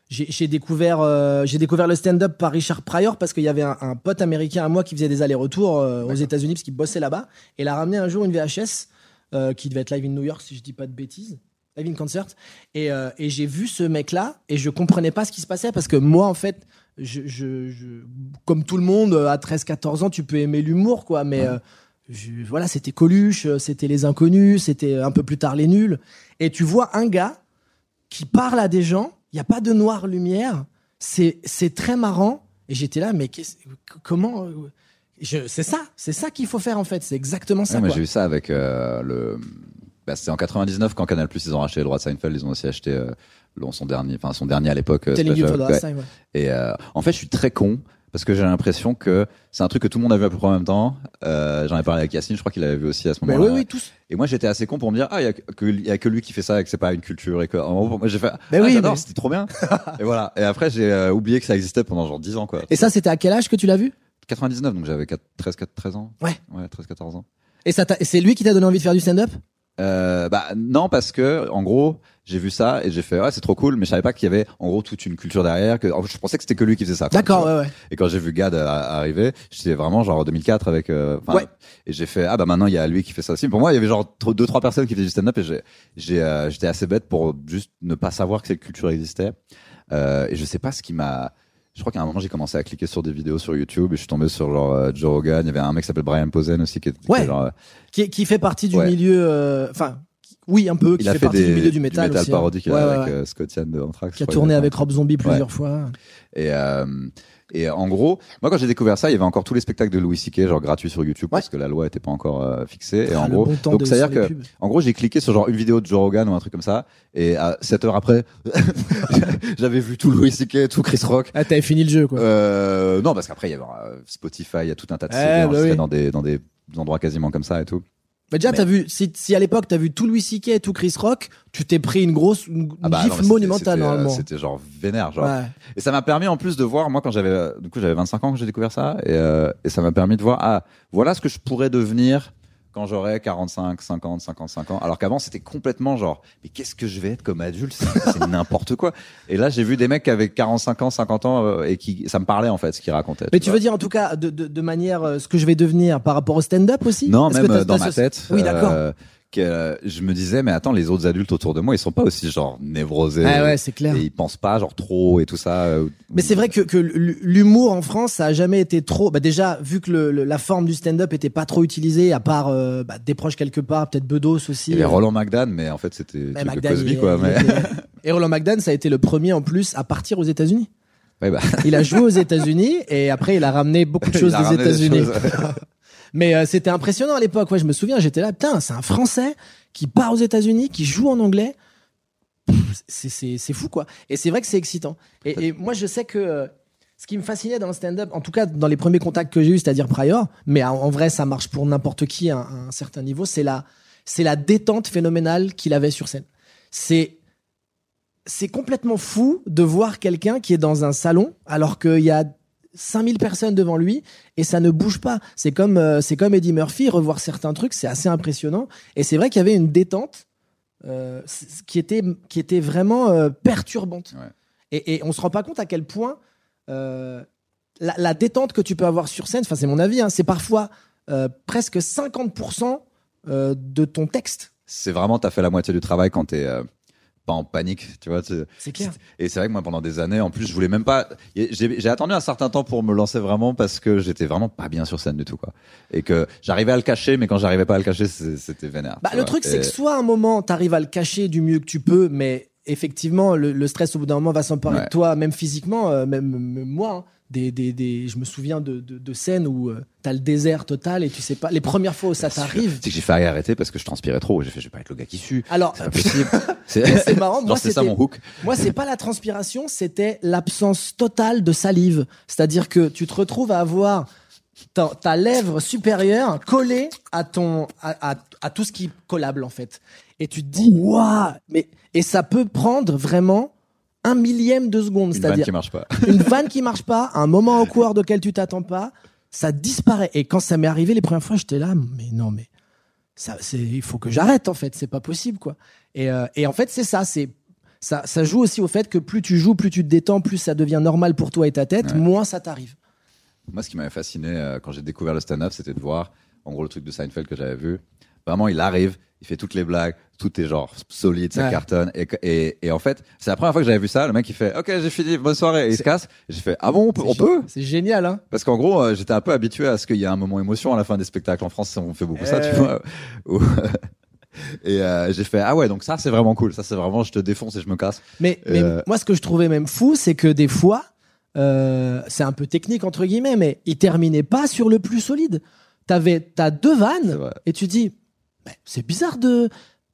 [SPEAKER 1] j'ai découvert euh, découvert le stand-up par Richard Pryor parce qu'il y avait un, un pote américain à moi qui faisait des allers-retours euh, aux États-Unis parce qu'il bossait là-bas. Et il a ramené un jour une VHS euh, qui devait être live in New York si je dis pas de bêtises. Live in concert. Et, et j'ai vu ce mec là et je comprenais pas ce qui se passait parce que moi en fait je, je, je- comme tout le monde à 13-14 ans tu peux aimer l'humour quoi. Mais je- voilà c'était Coluche c'était les inconnus c'était un peu plus tard les nuls. Et tu vois un gars qui parle à des gens il n'y a pas de noire lumière c'est très marrant et j'étais là mais comment euh, c'est ça c'est ça qu'il faut faire en fait c'est exactement ça
[SPEAKER 2] Ouais,
[SPEAKER 1] quoi.
[SPEAKER 2] j'ai eu ça avec euh, le. Bah, c'était en 99 quand Canal Plus ils ont racheté les droits de Seinfeld, ils ont aussi acheté euh, son dernier, enfin son dernier à l'époque. euh, Ouais. Et en fait, je suis très con parce que j'ai l'impression que c'est un truc que tout le monde a vu à peu près en même temps. Euh, J'en ai parlé avec Yacine, je crois qu'il l'avait vu aussi à ce moment-là.
[SPEAKER 1] oui oui tous
[SPEAKER 2] Et moi, j'étais assez con pour me dire, ah, il y a que, il y a que lui qui fait ça et que c'est pas une culture et que, en gros, moi, j'ai fait,
[SPEAKER 1] Mais
[SPEAKER 2] ah,
[SPEAKER 1] oui,
[SPEAKER 2] j'adore,
[SPEAKER 1] mais-
[SPEAKER 2] c'était trop bien. et voilà. Et après, j'ai euh, oublié que ça existait pendant genre 10 ans, quoi.
[SPEAKER 1] et ça c'était à quel âge que tu l'as vu?
[SPEAKER 2] 99, donc j'avais 4 13, 4, 13 ans.
[SPEAKER 1] Ouais.
[SPEAKER 2] Ouais, 13, 14 ans.
[SPEAKER 1] et et c'est lui qui t'a donné envie de faire du stand-up?
[SPEAKER 2] Euh, bah, non, parce que, en gros, j'ai vu ça et j'ai fait, ouais, c'est trop cool, mais je savais pas qu'il y avait, en gros, toute une culture derrière, que, je pensais que c'était que lui qui faisait ça.
[SPEAKER 1] d'accord ouais ouais
[SPEAKER 2] Et quand j'ai vu Gad euh, arriver, j'étais vraiment genre en 2004 avec. euh,
[SPEAKER 1] Ouais.
[SPEAKER 2] Et j'ai fait ah bah maintenant il y a lui qui fait ça aussi. Pour moi il y avait genre deux trois personnes qui faisaient du stand-up et j'ai j'ai euh, j'étais assez bête pour juste ne pas savoir que cette culture existait. Euh, et je sais pas ce qui m'a. Je crois qu'à un moment j'ai commencé à cliquer sur des vidéos sur YouTube et je suis tombé sur genre euh, Joe Rogan. Il y avait un mec qui s'appelle Brian Posen aussi qui est qui
[SPEAKER 1] Ouais.
[SPEAKER 2] est genre, euh,
[SPEAKER 1] qui, qui fait partie du
[SPEAKER 2] Ouais.
[SPEAKER 1] milieu euh, enfin oui un peu qui
[SPEAKER 2] il a
[SPEAKER 1] fait,
[SPEAKER 2] fait,
[SPEAKER 1] partie
[SPEAKER 2] des
[SPEAKER 1] du milieu du métal, aussi, hein.
[SPEAKER 2] parodique
[SPEAKER 1] Ouais,
[SPEAKER 2] avec Scott Ian de Anthrax.
[SPEAKER 1] qui a tourné avec
[SPEAKER 2] fait.
[SPEAKER 1] Rob Zombie plusieurs fois
[SPEAKER 2] Et, et en gros, moi quand j'ai découvert ça, il y avait encore tous les spectacles de Louis C.K. genre gratuits sur YouTube parce que la loi était pas encore euh, fixée. Et
[SPEAKER 1] Ah,
[SPEAKER 2] en gros,
[SPEAKER 1] bon
[SPEAKER 2] donc c'est à dire que,
[SPEAKER 1] pubs.
[SPEAKER 2] en gros, j'ai cliqué sur genre une vidéo de Joe Rogan ou un truc comme ça, et à 7 heures après, j'avais vu tout Louis C.K., tout Chris Rock.
[SPEAKER 1] ah t'avais fini le jeu quoi
[SPEAKER 2] Euh, non, parce qu'après il y avait euh, Spotify, il y a tout un tas de CD
[SPEAKER 1] bah oui.
[SPEAKER 2] dans des dans des endroits quasiment comme ça et tout.
[SPEAKER 1] Bah déjà
[SPEAKER 2] Mais-
[SPEAKER 1] t'as vu si, si à l'époque t'as vu tout Louis C.K. et tout Chris Rock tu t'es pris une grosse une,
[SPEAKER 2] Ah bah,
[SPEAKER 1] gifle monumentale
[SPEAKER 2] c'était, euh,
[SPEAKER 1] normalement
[SPEAKER 2] C'était genre vénère, genre.
[SPEAKER 1] Ouais.
[SPEAKER 2] Et ça m'a permis en plus de voir, moi quand j'avais, euh, du coup j'avais 25 ans quand j'ai découvert ça, et, euh, et ça m'a permis de voir, ah, voilà ce que je pourrais devenir quand j'aurai 45, 50, 55 ans. Alors qu'avant c'était complètement genre, mais qu'est-ce que je vais être comme adulte? C'est n'importe quoi. Et là j'ai vu des mecs avec 45 ans, 50 ans, euh, et qui, ça me parlait en fait ce qu'ils racontaient.
[SPEAKER 1] mais tu
[SPEAKER 2] vois.
[SPEAKER 1] veux dire en tout cas de, de, de manière euh, ce que je vais devenir par rapport au stand-up aussi?
[SPEAKER 2] Non, même euh, dans ma tête.
[SPEAKER 1] oui d'accord
[SPEAKER 2] que je me disais, mais attends, les autres adultes autour de moi, ils sont pas aussi genre névrosés.
[SPEAKER 1] Ah ouais c'est clair
[SPEAKER 2] Et ils pensent pas genre trop et tout ça. euh,
[SPEAKER 1] Mais c'est vrai que, que l'humour en France, ça a jamais été trop. Bah déjà, vu que le, le- la forme du stand-up était pas trop utilisée, à part euh, bah, des proches quelque part, peut-être Bedos aussi.
[SPEAKER 2] Il y avait
[SPEAKER 1] euh,
[SPEAKER 2] Roland McDan, mais en fait c'était
[SPEAKER 1] McDan,
[SPEAKER 2] Cosby quoi. Mais
[SPEAKER 1] était- Et Roland McDan, ça a été le premier en plus à partir aux États-Unis.
[SPEAKER 2] Ouais, bah,
[SPEAKER 1] Il a joué aux États-Unis et après il a ramené beaucoup de choses des États-Unis. Mais euh, c'était impressionnant à l'époque. Ouais, je me souviens, j'étais là, putain, c'est un Français qui part aux États-Unis, qui joue en anglais. C'est fou quoi. Et c'est vrai que c'est excitant. Et, moi je sais que euh, ce qui me fascinait dans le stand-up, en tout cas dans les premiers contacts que j'ai eu, c'est-à-dire Prior, mais en, vrai ça marche pour n'importe qui à, un- certain niveau, c'est la, c'est la détente phénoménale qu'il avait sur scène. C'est c'est complètement fou de voir quelqu'un qui est dans un salon alors qu'il y a 5000 personnes devant lui et ça ne bouge pas. C'est comme euh, c'est comme Eddie Murphy revoir certains trucs, c'est assez impressionnant et c'est vrai qu'il y avait une détente euh, qui était qui était vraiment euh, perturbante.
[SPEAKER 2] Ouais.
[SPEAKER 1] Et, et on se rend pas compte à quel point la, la détente que tu peux avoir sur scène, enfin c'est mon avis, hein, c'est parfois presque 50% euh, de ton texte.
[SPEAKER 2] C'est vraiment, t'as fait la moitié du travail quand t'es euh, pas en panique, tu vois.
[SPEAKER 1] C'est clair.
[SPEAKER 2] Et c'est vrai que moi, pendant des années, en plus, je voulais même pas. J'ai attendu un certain temps pour me lancer vraiment parce que j'étais vraiment pas bien sur scène du tout, quoi. Et que j'arrivais à le cacher, mais quand j'arrivais pas à le cacher, c'était vénère.
[SPEAKER 1] Bah, le
[SPEAKER 2] vois.
[SPEAKER 1] truc, c'est que soit à un moment, tu arrives à le cacher du mieux que tu peux, mais effectivement, le, le stress au bout d'un moment va s'emparer
[SPEAKER 2] Ouais.
[SPEAKER 1] de toi, même physiquement, euh, même, même moi. hein. Des, des, des, je me souviens de, de, de scènes où euh, t'as le désert total et tu sais pas. Les premières fois où ça t'arrive.
[SPEAKER 2] C'est que j'ai failli arrêter parce que je transpirais trop. J'ai fait, je vais pas être le gars qui sue.
[SPEAKER 1] Alors,
[SPEAKER 2] C'est pas possible. C'est
[SPEAKER 1] c'est marrant, moi,
[SPEAKER 2] c'est ça mon hook.
[SPEAKER 1] Moi, c'est pas la transpiration, c'était l'absence totale de salive. C'est-à-dire que tu te retrouves à avoir ta, ta lèvre supérieure collée à ton, à, à, à tout ce qui est collable, en fait. Et tu te dis, waouh! Mais, et ça peut prendre vraiment un millième de seconde.
[SPEAKER 2] Une vanne
[SPEAKER 1] C'est-à-dire
[SPEAKER 2] qui marche pas.
[SPEAKER 1] une vanne qui marche pas, un moment awkward auquel tu t'attends pas, ça disparaît. Et quand ça m'est arrivé les premières fois, j'étais là, mais non, mais ça, c'est, il faut que j'arrête en fait, c'est pas possible quoi. Et, euh, et en fait, c'est ça, c'est ça, ça joue aussi au fait que plus tu joues, plus tu te détends, plus ça devient normal pour toi et ta tête,
[SPEAKER 2] Ouais.
[SPEAKER 1] moins ça t'arrive.
[SPEAKER 2] Moi, ce qui m'avait fasciné euh, quand j'ai découvert le stand-up, c'était de voir, en gros, le truc de Seinfeld que j'avais vu. Vraiment, il arrive, il fait toutes les blagues, tout est genre solide, ça
[SPEAKER 1] Ouais.
[SPEAKER 2] cartonne. Et, et, et en fait, c'est la première fois que j'avais vu ça. Le mec, il fait, OK, j'ai fini, bonne soirée. Et il se casse. J'ai fait, ah bon, on peut, on peut?
[SPEAKER 1] C'est génial, hein.
[SPEAKER 2] Parce qu'en gros, euh, j'étais un peu habitué à ce qu'il y ait un moment émotion à la fin des spectacles. En France, on fait beaucoup ça, tu vois. Où- et euh, j'ai fait, ah ouais, donc ça, c'est vraiment cool. Ça, c'est vraiment, je te défonce et je me casse.
[SPEAKER 1] Mais, mais
[SPEAKER 2] Euh.
[SPEAKER 1] moi, ce que je trouvais même fou, c'est que des fois, c'est un peu technique entre guillemets, mais il terminait pas sur le plus solide. T'avais, t'as deux vannes et tu dis, Mais c'est bizarre de,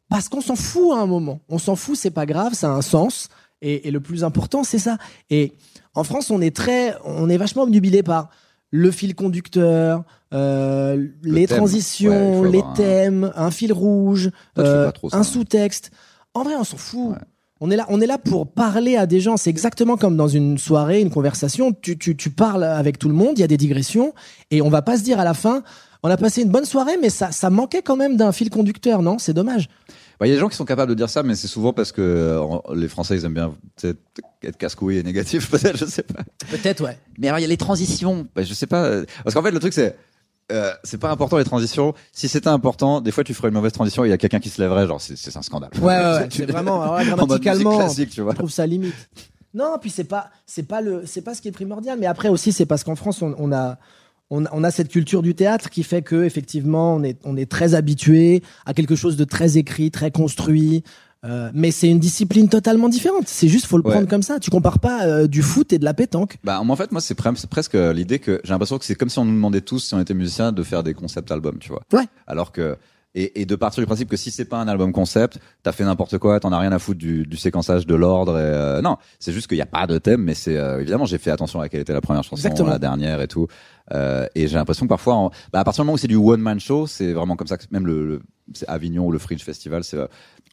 [SPEAKER 1] parce qu'on s'en fout à un moment. On s'en fout, c'est pas grave, ça a un sens. Et, et le plus important, c'est ça. Et en France, on est très, on est vachement obnubilé par le fil conducteur, euh, les
[SPEAKER 2] thème.
[SPEAKER 1] Transitions, les
[SPEAKER 2] un-
[SPEAKER 1] thèmes, un fil rouge,
[SPEAKER 2] Toi,
[SPEAKER 1] euh,
[SPEAKER 2] ça,
[SPEAKER 1] un sous-texte. En vrai, on s'en fout.
[SPEAKER 2] Ouais.
[SPEAKER 1] On est là, on est là pour parler à des gens. C'est exactement comme dans une soirée, une conversation. Tu, tu, tu parles avec tout le monde. Il y a des digressions et on va pas se dire à la fin, on a passé une bonne soirée, mais ça, ça manquait quand même d'un fil conducteur, non? C'est dommage.
[SPEAKER 2] Bah, Il y a des gens qui sont capables de dire ça, mais c'est souvent parce que euh, les Français, ils aiment bien être casse-couilles et négatifs, peut-être, je sais pas.
[SPEAKER 1] Peut-être, ouais.
[SPEAKER 2] Mais alors, il y a les transitions. Bah, je sais pas. euh, Parce qu'en fait, le truc, c'est. Euh, c'est pas important les transitions. Si c'était important, des fois tu ferais une mauvaise transition et il y a quelqu'un qui se lèverait, genre c'est un scandale.
[SPEAKER 1] Ouais, ouais, ouais.
[SPEAKER 2] Tu-
[SPEAKER 1] C'est vraiment, alors grammaticalement,
[SPEAKER 2] classique, tu vois.
[SPEAKER 1] je trouve ça limite. Non, puis c'est pas, c'est pas le, c'est pas ce qui est primordial. Mais après aussi, c'est parce qu'en France, on, on a, on, a- on a cette culture du théâtre qui fait que effectivement, on est, on est très habitué à quelque chose de très écrit, très construit. Euh, mais c'est une discipline totalement différente. C'est juste, faut le
[SPEAKER 2] Ouais.
[SPEAKER 1] prendre comme ça. Tu compares pas euh, du foot et de la pétanque.
[SPEAKER 2] Bah, en fait, moi, c'est presque l'idée que j'ai l'impression que c'est comme si on nous demandait tous, si on était musicien, de faire des concept albums, tu vois.
[SPEAKER 1] Ouais.
[SPEAKER 2] Alors que et, et de partir du principe que si c'est pas un album concept, t'as fait n'importe quoi, t'en as rien à foutre du, du séquençage de l'ordre. Euh, non, c'est juste qu'il n'y a pas de thème, mais c'est euh, évidemment j'ai fait attention à quelle était la première chanson,
[SPEAKER 1] Exactement.
[SPEAKER 2] la dernière et tout. Euh, et j'ai l'impression que parfois, en- bah, à partir du moment où c'est du one man show, c'est vraiment comme ça que même le, le- c'est Avignon ou le Fringe Festival, c'est euh,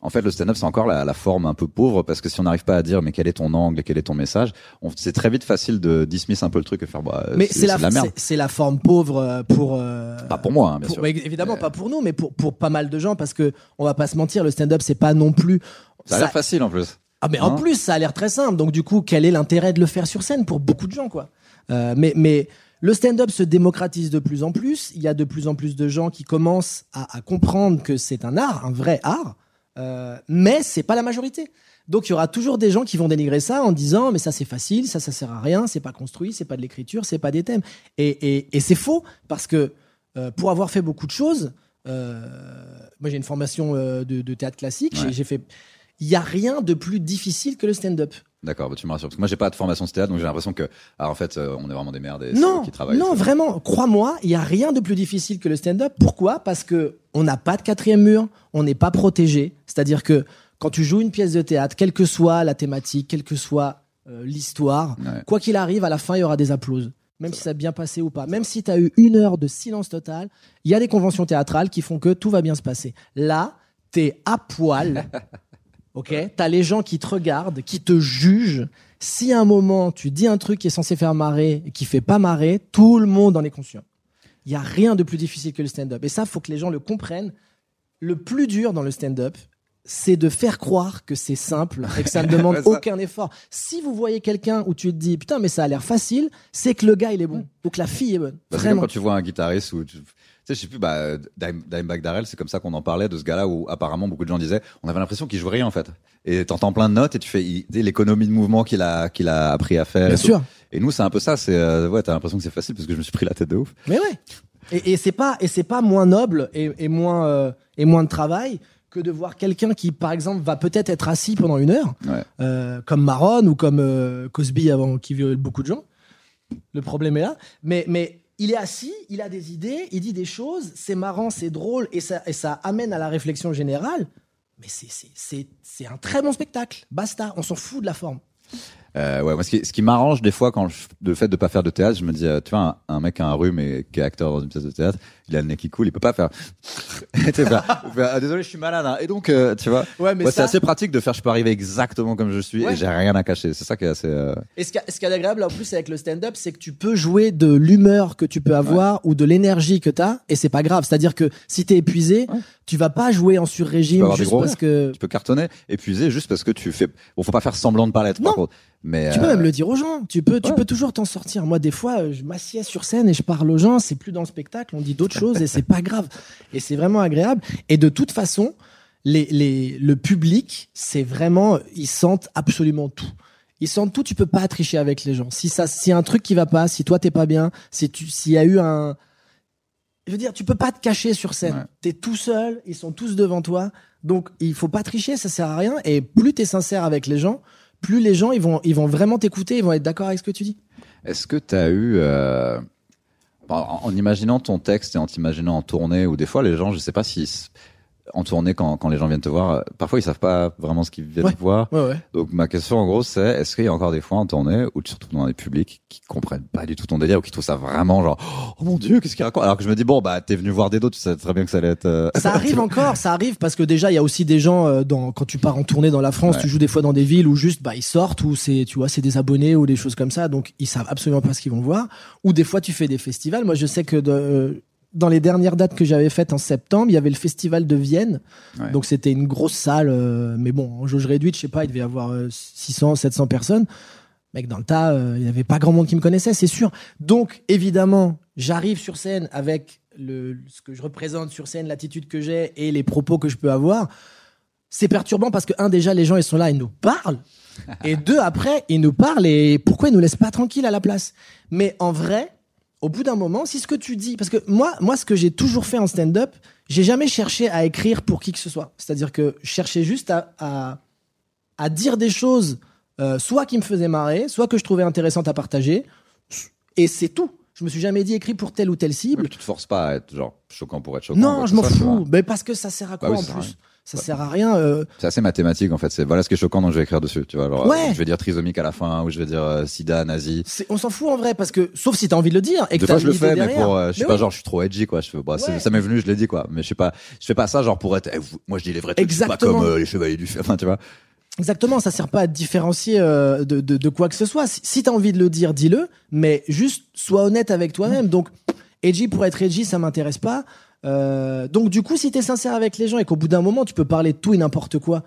[SPEAKER 2] en fait le stand-up c'est encore la, la forme un peu pauvre parce que si on n'arrive pas à dire mais quel est ton angle quel est ton message, c'est très vite facile de dismiss un peu le truc et faire bah
[SPEAKER 1] Mais c'est la,
[SPEAKER 2] de la merde.
[SPEAKER 1] c'est- la forme pauvre euh, pour. euh,
[SPEAKER 2] Pas pour moi, hein, bien
[SPEAKER 1] pour-
[SPEAKER 2] sûr.
[SPEAKER 1] ouais, évidemment
[SPEAKER 2] Mais-
[SPEAKER 1] pas pour nous, mais pour pour pas mal de gens parce que on va pas se mentir, le stand-up c'est pas non plus.
[SPEAKER 2] Ça a l'air facile en plus.
[SPEAKER 1] Ah mais en
[SPEAKER 2] Hein
[SPEAKER 1] plus ça a l'air très simple. Donc du coup, quel est l'intérêt de le faire sur scène pour beaucoup de gens quoi? Euh, Mais mais le stand-up se démocratise de plus en plus. Il y a de plus en plus de gens qui commencent à, à comprendre que c'est un art, un vrai art. Euh, mais c'est pas la majorité. Donc il y aura toujours des gens qui vont dénigrer ça en disant mais ça c'est facile, ça ça sert à rien, c'est pas construit, c'est pas de l'écriture, c'est pas des thèmes. Et, et, et c'est faux parce que euh, pour avoir fait beaucoup de choses, euh, moi j'ai une formation de, de théâtre classique,
[SPEAKER 2] Ouais.
[SPEAKER 1] j'ai fait. Il y a rien de plus difficile que le stand-up.
[SPEAKER 2] D'accord, bah, tu me rassures parce que moi j'ai pas de formation de théâtre donc j'ai l'impression que alors, en fait euh, on est vraiment des merdes et c'est
[SPEAKER 1] Non,
[SPEAKER 2] qui travaillent.
[SPEAKER 1] non, vraiment, crois-moi, il y a rien de plus difficile que le stand-up. Pourquoi? Parce que on n'a pas de quatrième mur, on n'est pas protégé. C'est-à-dire que quand tu joues une pièce de théâtre, quelle que soit la thématique, quel que soit euh, l'histoire.
[SPEAKER 2] Ouais.
[SPEAKER 1] Quoi qu'il arrive, à la fin, il y aura des applauses. Même si ça a bien passé ou pas. Même si tu as eu une heure de silence total, il y a des conventions théâtrales qui font que tout va bien se passer. Là, t'es à poil. ok? T'as les gens qui te regardent, qui te jugent. Si à un moment, tu dis un truc qui est censé faire marrer et qui fait pas marrer, tout le monde en est conscient. Il y a rien de plus difficile que le stand-up. Et ça, faut que les gens le comprennent. Le plus dur dans le stand-up, c'est de faire croire que c'est simple et que ça ne demande aucun effort. Si vous voyez quelqu'un où tu te dis putain mais ça a l'air facile, c'est que le gars il est bon ou que la fille est bonne.
[SPEAKER 2] Bah, c'est comme quand tu vois un guitariste ou tu sais, je sais plus, bah, Dime- Dimebag Darrell, c'est comme ça qu'on en parlait de ce gars-là où apparemment beaucoup de gens disaient, on avait l'impression qu'il jouait rien en fait. Et t'entends plein de notes et tu fais il- l'économie de mouvement qu'il a qu'il a appris à faire.
[SPEAKER 1] Bien
[SPEAKER 2] et tout.
[SPEAKER 1] sûr.
[SPEAKER 2] Et nous c'est un peu ça, c'est euh, ouais, t'as l'impression que c'est facile parce que je me suis pris la tête de ouf.
[SPEAKER 1] Mais ouais. Et, et c'est pas et c'est pas moins noble et, et moins euh, et moins de travail que de voir quelqu'un qui par exemple va peut-être être assis pendant une heure,
[SPEAKER 2] Ouais.
[SPEAKER 1] euh, comme Maron ou comme euh, Cosby avant qui viole beaucoup de gens. Le problème est là. Mais mais il est assis, il a des idées, il dit des choses, c'est marrant, c'est drôle et ça amène à la réflexion générale. Mais c'est un très bon spectacle. Basta, on s'en fout de la forme.
[SPEAKER 2] Euh, ouais, moi, ce qui, ce qui m'arrange des fois quand je, le fait de pas faire de théâtre, je me dis, euh, tu vois, un, un mec qui a un rhume et qui est acteur dans une pièce de théâtre, il a le nez qui coule, il peut pas faire. Faire, ah, désolé, je suis malade. hein. Et donc, euh, tu vois,
[SPEAKER 1] Ouais, mais
[SPEAKER 2] ouais,
[SPEAKER 1] ça-
[SPEAKER 2] c'est assez pratique de faire. Je peux arriver exactement comme je suis
[SPEAKER 1] Ouais.
[SPEAKER 2] et j'ai rien à cacher. C'est ça qui est assez.
[SPEAKER 1] Et ce qui ce qui est agréable en plus avec le stand-up, c'est que tu peux jouer de l'humeur que tu peux avoir ou de l'énergie que tu as et c'est pas grave. C'est-à-dire que si t'es épuisé, tu vas pas jouer en sur-régime juste parce que.
[SPEAKER 2] tu peux cartonner, épuisé juste parce que tu fais. Bon, faut pas faire semblant de pas l'être. Mais
[SPEAKER 1] Tu peux
[SPEAKER 2] euh,
[SPEAKER 1] même le dire aux gens. Tu peux, tu
[SPEAKER 2] ouais.
[SPEAKER 1] peux toujours t'en sortir. Moi, des fois, euh, je m'assieds sur scène et je parle aux gens. C'est plus dans le spectacle. On dit d'autres choses et c'est pas grave. Et c'est vraiment agréable. Et de toute façon, les, les, le public, c'est vraiment, ils sentent absolument tout. Ils sentent tout. Tu peux pas tricher avec les gens. Si ça, a un truc qui va pas, si toi t'es pas bien, si tu, s'il y a eu un, je veux dire, tu peux pas te cacher sur scène.
[SPEAKER 2] Ouais.
[SPEAKER 1] T'es tout seul. Ils sont tous devant toi. Donc, il faut pas tricher. Ça sert à rien. Et plus t'es sincère avec les gens, plus les gens ils vont ils vont vraiment t'écouter, ils vont être d'accord avec ce que tu dis.
[SPEAKER 2] Est-ce que tu as eu, euh, en, imaginant ton texte et en t'imaginant en tournée, ou des fois les gens, je sais pas si en tournée quand, quand les gens viennent te voir, euh, parfois ils savent pas vraiment ce qu'ils viennent
[SPEAKER 1] Ouais.
[SPEAKER 2] voir.
[SPEAKER 1] Ouais ouais.
[SPEAKER 2] Donc ma question en gros c'est, est-ce qu'il y a encore des fois en tournée où tu te retrouves dans des publics qui comprennent pas du tout ton délire ou qui trouvent ça vraiment genre, oh mon dieu, qu'est-ce qu'il raconte? Alors que je me dis bon bah t'es venu voir des dos, tu sais très bien que ça allait être. euh,
[SPEAKER 1] Ça arrive encore, ça arrive parce que déjà il y a aussi des gens euh, dans quand tu pars en tournée dans la France, tu joues des fois dans des villes où juste bah ils sortent ou c'est tu vois c'est des abonnés ou des choses comme ça, donc ils savent absolument pas ce qu'ils vont voir. Ou des fois tu fais des festivals. Moi je sais que de, euh, dans les dernières dates que j'avais faites en septembre, il y avait le festival de Vienne.
[SPEAKER 2] Ouais.
[SPEAKER 1] Donc c'était une grosse salle, euh, mais bon en jauge réduite, je sais pas, il devait y avoir euh, 600, 700 personnes. Mec, dans le tas, euh, il n'y avait pas grand monde qui me connaissait, c'est sûr. Donc, évidemment, j'arrive sur scène avec le, ce que je représente sur scène, l'attitude que j'ai et les propos que je peux avoir. C'est perturbant parce que, un, déjà, les gens, ils sont là, ils nous parlent. Et deux, après, ils nous parlent et pourquoi ils nous laissent pas tranquilles à la place? Mais en vrai, au bout d'un moment, si ce que tu dis, parce que moi, moi, ce que j'ai toujours fait en stand-up, j'ai jamais cherché à écrire pour qui que ce soit. C'est-à-dire que je cherchais juste à, à, à dire des choses, euh, soit qui me faisaient marrer, soit que je trouvais intéressantes à partager, et c'est tout. Je me suis jamais dit écrit pour telle ou telle cible.
[SPEAKER 2] tu te forces pas à être genre choquant pour être choquant.
[SPEAKER 1] Non,
[SPEAKER 2] quoi,
[SPEAKER 1] je m'en fous. Mais parce que ça sert à quoi
[SPEAKER 2] Bah oui,
[SPEAKER 1] en plus Ça sert à rien. euh,
[SPEAKER 2] C'est assez mathématique en fait. C'est voilà ce qui est choquant donc je vais écrire dessus. Tu vois,
[SPEAKER 1] Ouais.
[SPEAKER 2] euh, je vais dire trisomique à la fin ou je vais dire euh, sida, nazi.
[SPEAKER 1] on s'en fout en vrai parce que sauf si t'as envie de le dire et que
[SPEAKER 2] Des fois je le fais, mais pour, euh, je suis pas
[SPEAKER 1] oui.
[SPEAKER 2] genre je suis trop edgy quoi. Je fais, bah,
[SPEAKER 1] Ouais.
[SPEAKER 2] ça m'est venu, je l'ai dit quoi. Mais je sais pas, je fais pas ça genre pour être. eh, vous- moi je dis les vrais trucs, suis pas
[SPEAKER 1] Exactement.
[SPEAKER 2] comme les chevaliers du. Enfin tu vois.
[SPEAKER 1] Exactement, ça sert pas à te différencier de, de, de quoi que ce soit. Si, si t'as envie de le dire, dis-le, mais juste sois honnête avec toi-même. Donc, edgy pour être edgy, ça m'intéresse pas. Euh, donc, du coup, si t'es sincère avec les gens et qu'au bout d'un moment, tu peux parler de tout et n'importe quoi,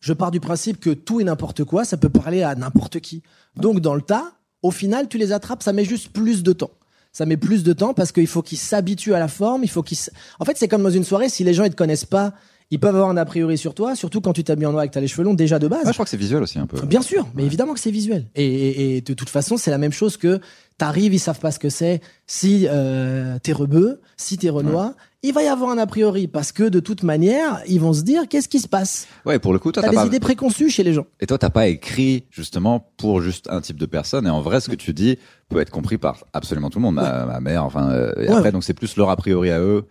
[SPEAKER 1] je pars du principe que tout et n'importe quoi, ça peut parler à n'importe qui. Donc, dans le tas, au final, tu les attrapes, ça met juste plus de temps. Ça met plus de temps parce qu'il faut qu'ils s'habituent à la forme, il faut qu'ils... s- En fait, c'est comme dans une soirée, si les gens ils te connaissent pas, ils peuvent avoir un a priori sur toi, surtout quand tu t'habilles en noir et que t'as les cheveux longs déjà de base.
[SPEAKER 2] Ouais, je crois que c'est visuel aussi un peu.
[SPEAKER 1] Bien sûr, mais évidemment que c'est visuel. Et, et- et de toute façon, c'est la même chose que t'arrives, ils savent pas ce que c'est. Si euh, t'es rebeu, si t'es renois, il va y avoir un a priori parce que de toute manière, ils vont se dire qu'est-ce qui se passe?
[SPEAKER 2] Ouais, pour le coup, toi
[SPEAKER 1] T'as des
[SPEAKER 2] pas.
[SPEAKER 1] idées préconçues chez les gens.
[SPEAKER 2] Et toi t'as pas écrit justement pour juste un type de personne. Et en vrai, ce que tu dis peut être compris par absolument tout le monde. Ma, ma mère, enfin. euh, et
[SPEAKER 1] Ouais.
[SPEAKER 2] après, donc c'est plus leur a priori à eux.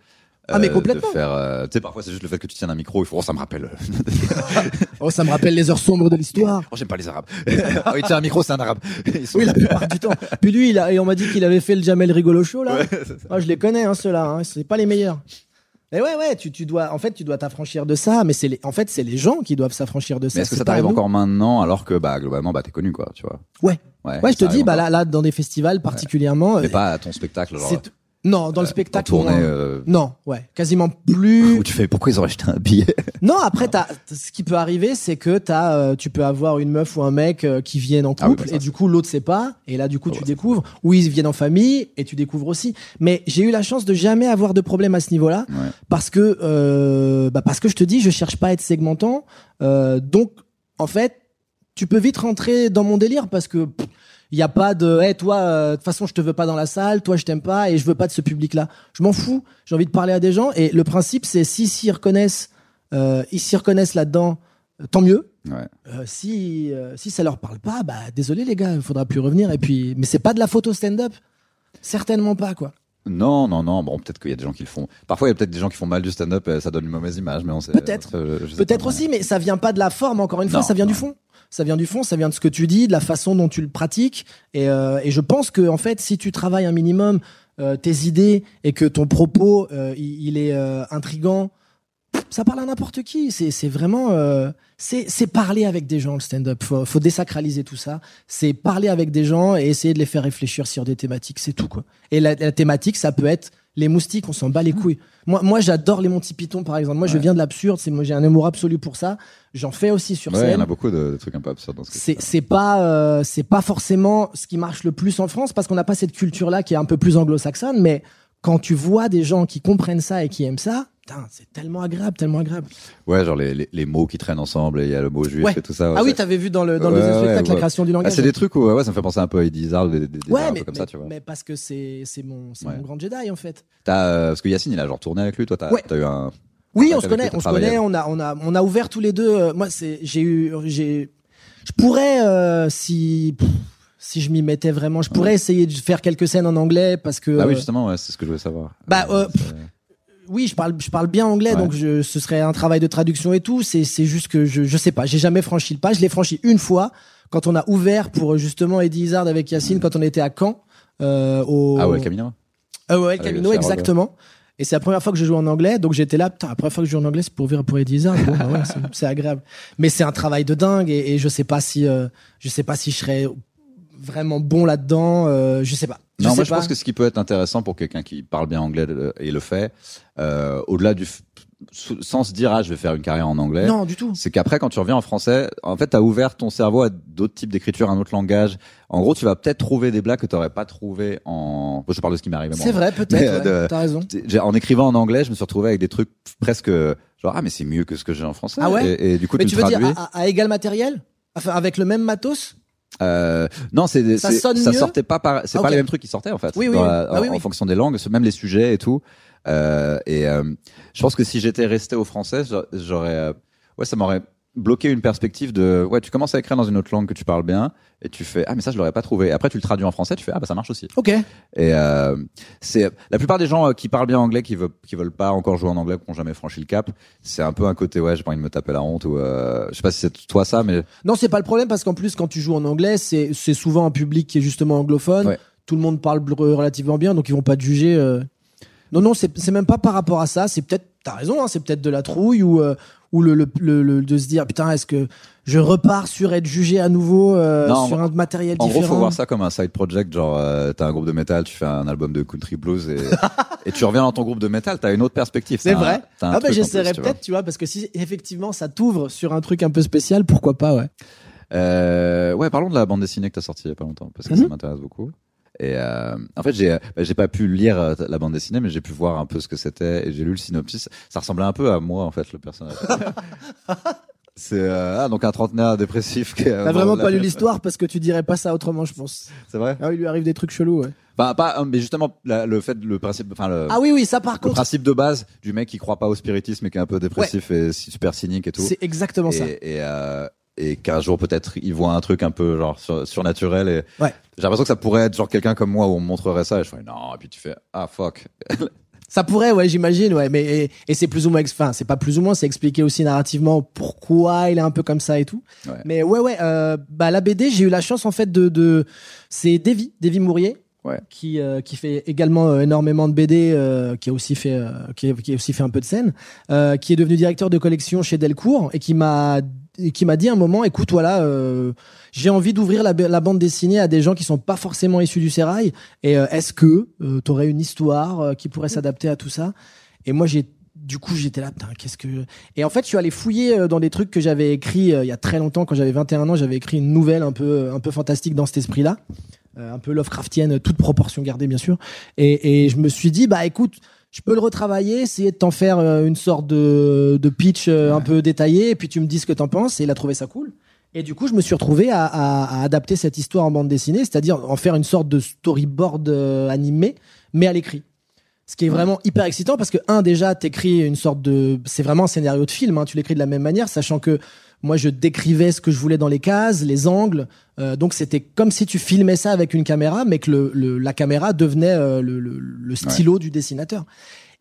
[SPEAKER 1] Ah, mais
[SPEAKER 2] euh,
[SPEAKER 1] complètement.
[SPEAKER 2] De faire, euh, tu sais, parfois c'est juste le fait que tu tiennes un micro, il faut, oh, ça me rappelle.
[SPEAKER 1] Oh, ça me rappelle les heures sombres de l'histoire.
[SPEAKER 2] oh, j'aime pas les arabes. oh, il tient un micro, c'est un arabe. Sont-
[SPEAKER 1] Oui, la plupart du temps. Puis lui, il a, et on m'a dit qu'il avait fait le Jamel Rigolo Show, là.
[SPEAKER 2] Ouais.
[SPEAKER 1] Moi, je les connais, hein, ceux-là. Hein. C'est pas les meilleurs. Et ouais, ouais, tu, tu dois, en fait, tu dois t'affranchir de ça, mais c'est les, en fait, c'est les gens qui doivent s'affranchir de ça.
[SPEAKER 2] Mais est-ce que ça t'arrive encore maintenant alors que bah globalement bah t'es connu quoi, tu vois?
[SPEAKER 1] Ouais.
[SPEAKER 2] Ouais,
[SPEAKER 1] Ouais, je te dis, bah là, là, dans des festivals particulièrement.
[SPEAKER 2] Mais
[SPEAKER 1] euh,
[SPEAKER 2] pas à ton spectacle genre.
[SPEAKER 1] Non, dans le
[SPEAKER 2] en
[SPEAKER 1] spectacle.
[SPEAKER 2] tournée.
[SPEAKER 1] moins.
[SPEAKER 2] euh,
[SPEAKER 1] Non, ouais, quasiment plus.
[SPEAKER 2] Où tu fais pourquoi ils auraient acheté un billet?
[SPEAKER 1] Non, après, t'as, ce qui peut arriver, c'est que t'as, euh, tu peux avoir une meuf ou un mec euh, qui viennent en
[SPEAKER 2] Ah oui,
[SPEAKER 1] couple
[SPEAKER 2] bah ça,
[SPEAKER 1] et du coup l'autre sait pas et là du coup
[SPEAKER 2] Ah
[SPEAKER 1] tu découvres ou ils viennent en famille et tu découvres aussi. Mais j'ai eu la chance de jamais avoir de problème à ce niveau-là
[SPEAKER 2] Ouais.
[SPEAKER 1] parce que euh, bah parce que je te dis, je cherche pas à être segmentant. Euh, donc en fait, tu peux vite rentrer dans mon délire parce que il y a pas de hey, toi euh, de toute façon je te veux pas dans la salle, toi je t'aime pas et je veux pas de ce public-là. Je m'en fous. J'ai envie de parler à des gens et le principe c'est si s'y reconnaissent euh, ils s'y reconnaissent là-dedans, euh, tant mieux.
[SPEAKER 2] Ouais.
[SPEAKER 1] Euh, si si ça leur parle pas, bah désolé les gars, il faudra plus revenir. Et puis, mais c'est pas de la photo stand-up, certainement pas quoi.
[SPEAKER 2] Non, non, non. Bon, peut-être qu'il y a des gens qui le font. Parfois, il y a peut-être des gens qui font mal du stand-up et ça donne une mauvaise image, mais on sait.
[SPEAKER 1] Peut-être.
[SPEAKER 2] euh,
[SPEAKER 1] Peut-être aussi, mais ça vient pas de la forme. Encore une fois,
[SPEAKER 2] Non,
[SPEAKER 1] ça vient du fond. Ça vient du fond, ça vient de ce que tu dis, de la façon dont tu le pratiques. Et, euh, et je pense que en fait, si tu travailles un minimum euh, tes idées et que ton propos euh, il, il est intrigant, ça parle à n'importe qui. C'est vraiment c'est parler avec des gens le stand-up. Faut, faut désacraliser tout ça. C'est parler avec des gens et essayer de les faire réfléchir sur des thématiques. C'est tout quoi. Et la, la thématique, ça peut être les moustiques. On s'en bat les couilles. Moi, moi, j'adore les Monty Python par exemple. Moi, je viens de l'absurde. C'est moi, j'ai un amour absolu pour ça. J'en fais aussi sur
[SPEAKER 2] Ouais, il y en
[SPEAKER 1] scène.
[SPEAKER 2] a beaucoup de, de trucs un peu absurdes dans ce
[SPEAKER 1] C'est c'est pas euh, c'est pas forcément ce qui marche le plus en France parce qu'on n'a pas cette culture là qui est un peu plus anglo-saxonne. Mais quand tu vois des gens qui comprennent ça et qui aiment ça, putain, c'est tellement agréable, tellement agréable.
[SPEAKER 2] Ouais, genre les, les, les mots qui traînent ensemble et il y a le mot juif
[SPEAKER 1] Ouais.
[SPEAKER 2] et tout ça. ouais,
[SPEAKER 1] ah oui, t'avais vu dans le dans le
[SPEAKER 2] Ouais, ouais,
[SPEAKER 1] spectacle la création du
[SPEAKER 2] Ah,
[SPEAKER 1] langage.
[SPEAKER 2] c'est des trucs où ouais, ça me fait penser un peu à Eddie Izzard, des, des, des un
[SPEAKER 1] mais,
[SPEAKER 2] peu comme
[SPEAKER 1] mais,
[SPEAKER 2] ça, tu vois.
[SPEAKER 1] mais parce que c'est c'est mon mon grand Jedi en fait.
[SPEAKER 2] T'as, euh, parce que Yacine, il a genre tourné avec lui. Toi, t'as eu un.
[SPEAKER 1] Oui, on se connaît, on se connaît, on a on a on a ouvert tous les deux. euh, moi, c'est j'ai eu j'ai je pourrais euh, si pff, si je m'y mettais vraiment, je pourrais essayer de faire quelques scènes en anglais parce que
[SPEAKER 2] Ah oui,
[SPEAKER 1] euh,
[SPEAKER 2] justement, ouais, c'est ce que je voulais savoir.
[SPEAKER 1] Bah, euh, oui, je parle, je parle bien anglais,
[SPEAKER 2] Ouais.
[SPEAKER 1] donc je, ce serait un travail de traduction et tout. C'est, c'est juste que je, je sais pas, j'ai jamais franchi le pas. Je l'ai franchi une fois quand on a ouvert pour euh, justement Eddie Izzard avec Yacine quand on était à Caen. Euh, au...
[SPEAKER 2] Ah ouais, Camino.
[SPEAKER 1] Ah ouais,
[SPEAKER 2] Avec
[SPEAKER 1] Camino,
[SPEAKER 2] le
[SPEAKER 1] exactement. Et c'est la première fois que je joue en anglais, donc j'étais là, putain, la première fois que je joue en anglais, c'est pour ouvrir pour Eddie Izzard. Bon, bah ouais, c'est, c'est agréable. Mais c'est un travail de dingue et, et je sais pas si, euh, je sais pas si je serais vraiment bon là-dedans. Euh, je sais pas. Je
[SPEAKER 2] Non,
[SPEAKER 1] sais
[SPEAKER 2] moi je pense que ce qui peut être intéressant pour quelqu'un qui parle bien anglais et le fait, euh, au-delà du, sans se dire ah je vais faire une carrière en anglais,
[SPEAKER 1] non, du tout.
[SPEAKER 2] c'est qu'après quand tu reviens en français, en fait t'as ouvert ton cerveau à d'autres types d'écriture, un autre langage. En gros, tu vas peut-être trouver des blagues que t'aurais pas trouvé en. Je parle de ce qui m'est arrivé. moi.
[SPEAKER 1] C'est vrai, peut-être. Ouais,
[SPEAKER 2] euh, de-
[SPEAKER 1] T'as raison.
[SPEAKER 2] En écrivant en anglais, je me suis retrouvé avec des trucs presque genre ah mais c'est mieux que ce que j'ai en français.
[SPEAKER 1] Ah ouais?
[SPEAKER 2] Et, et du coup
[SPEAKER 1] Mais
[SPEAKER 2] tu,
[SPEAKER 1] veux dire
[SPEAKER 2] traduis.
[SPEAKER 1] à, à- à égal matériel? Enfin, avec le même matos?
[SPEAKER 2] Euh, non, c'est
[SPEAKER 1] Ça
[SPEAKER 2] ça sortait pas par, c'est
[SPEAKER 1] Ah,
[SPEAKER 2] pas les mêmes trucs qui sortaient en fait.
[SPEAKER 1] Oui, oui, oui.
[SPEAKER 2] la-
[SPEAKER 1] Ah,
[SPEAKER 2] en, fonction des langues, même les sujets et tout. Euh, et euh, je pense que si j'étais resté au français, j'a- j'aurais, euh, ouais, ça m'aurait bloqué une perspective de, ouais, tu commences à écrire dans une autre langue que tu parles bien et tu fais, ah mais ça je l'aurais pas trouvé. Après tu le traduis en français, tu fais, ah bah ça marche aussi.
[SPEAKER 1] Ok.
[SPEAKER 2] Et euh, c'est la plupart des gens euh, qui parlent bien anglais, qui veulent, qui veulent pas encore jouer en anglais, qui ont jamais franchi le cap, c'est un peu un côté, ouais, j'ai pas envie de me taper la honte ou, euh, je sais pas si c'est toi ça, mais
[SPEAKER 1] Non, c'est pas le problème parce qu'en plus, quand tu joues en anglais, c'est c'est souvent un public qui est justement anglophone.
[SPEAKER 2] Ouais.
[SPEAKER 1] Tout le monde parle relativement bien, donc ils vont pas te juger. euh. Non, non, c'est c'est même pas par rapport à ça. C'est peut-être, t'as raison, hein, c'est peut-être de la trouille ou euh, ou le, le, le- le- de se dire putain, est-ce que je repars sur être jugé à nouveau euh,
[SPEAKER 2] Non,
[SPEAKER 1] sur un matériel
[SPEAKER 2] En
[SPEAKER 1] différent
[SPEAKER 2] gros, faut voir ça comme un side project, genre euh, t'as un groupe de métal, tu fais un album de country blues et, et tu reviens dans ton groupe de métal, t'as une autre perspective.
[SPEAKER 1] C'est vrai.
[SPEAKER 2] un
[SPEAKER 1] Ah bah
[SPEAKER 2] en vois.
[SPEAKER 1] peut-être, tu vois, parce que si effectivement ça t'ouvre sur un truc un peu spécial, pourquoi pas, ouais.
[SPEAKER 2] Euh, ouais, parlons de la bande dessinée que t'as sortie il y a pas longtemps, parce que
[SPEAKER 1] Mhm.
[SPEAKER 2] ça m'intéresse beaucoup. Et euh, en fait, j'ai bah, j'ai pas pu lire euh, la bande dessinée, mais j'ai pu voir un peu ce que c'était et j'ai lu le synopsis. Ça ressemblait un peu à moi en fait, le personnage. C'est euh, ah, donc un trentenaire dépressif qui.
[SPEAKER 1] T'as vraiment pas lu l'histoire parce que tu dirais pas ça autrement, je pense.
[SPEAKER 2] C'est vrai?
[SPEAKER 1] Ah, il lui arrive des trucs chelous, ouais.
[SPEAKER 2] Bah pas, mais justement la- le fait, le principe, enfin le.
[SPEAKER 1] Ah oui, oui, ça par
[SPEAKER 2] le
[SPEAKER 1] contre,
[SPEAKER 2] principe de base du mec qui croit pas au spiritisme et qui est un peu dépressif et super cynique et tout.
[SPEAKER 1] c'est exactement ça.
[SPEAKER 2] et, et, euh, et qu'un jour peut-être il voit un truc un peu genre sur- surnaturel et
[SPEAKER 1] Ouais.
[SPEAKER 2] j'ai l'impression que ça pourrait être genre quelqu'un comme moi où on me montrerait ça et je fais non et puis tu fais ah fuck
[SPEAKER 1] Ça pourrait, ouais, j'imagine, ouais. Mais et, et c'est plus ou moins, enfin, c'est pas plus ou moins, c'est expliqué aussi narrativement pourquoi il est un peu comme ça et tout.
[SPEAKER 2] Ouais.
[SPEAKER 1] Mais ouais, ouais. Euh, bah la BD, j'ai eu la chance en fait de, de... c'est Davy, Davy Mourier.
[SPEAKER 2] Ouais.
[SPEAKER 1] Qui, euh, qui fait également euh, énormément de BD, euh, qui a aussi fait qui, a, qui a aussi fait un peu de scène, qui est devenu directeur de collection chez Delcourt et qui m'a qui m'a dit un moment, écoute, voilà, euh, j'ai envie d'ouvrir la, bande dessinée à des gens qui sont pas forcément issus du sérail. Et euh, est-ce que tu aurais une histoire euh, qui pourrait s'adapter à tout ça? Et moi, j'ai du coup, j'étais là, putain, qu'est-ce que. Et en fait, je suis allé fouiller euh, dans des trucs que j'avais écrits euh, il y a très longtemps, quand j'avais 21 ans, j'avais écrit une nouvelle un peu, un peu fantastique dans cet esprit-là. Euh, un peu Lovecraftienne, toute proportion gardée, bien sûr. Et, et je me suis dit, bah écoute, je peux le retravailler, essayer de t'en faire euh, une sorte de, de pitch euh, un peu détaillé, et puis tu me dis ce que t'en penses. Et il a trouvé ça cool. Et du coup, je me suis retrouvé à, à- à adapter cette histoire en bande dessinée, c'est-à-dire en faire une sorte de storyboard euh, animé, mais à l'écrit. Ce qui est vraiment hyper excitant parce que, un, déjà, t'écris une sorte de. C'est vraiment un scénario de film, hein, tu l'écris de la même manière, sachant que moi, je décrivais ce que je voulais dans les cases, les angles. euh, donc, c'était comme si tu filmais ça avec une caméra, mais que le, le- la caméra devenait euh, le, stylo du dessinateur.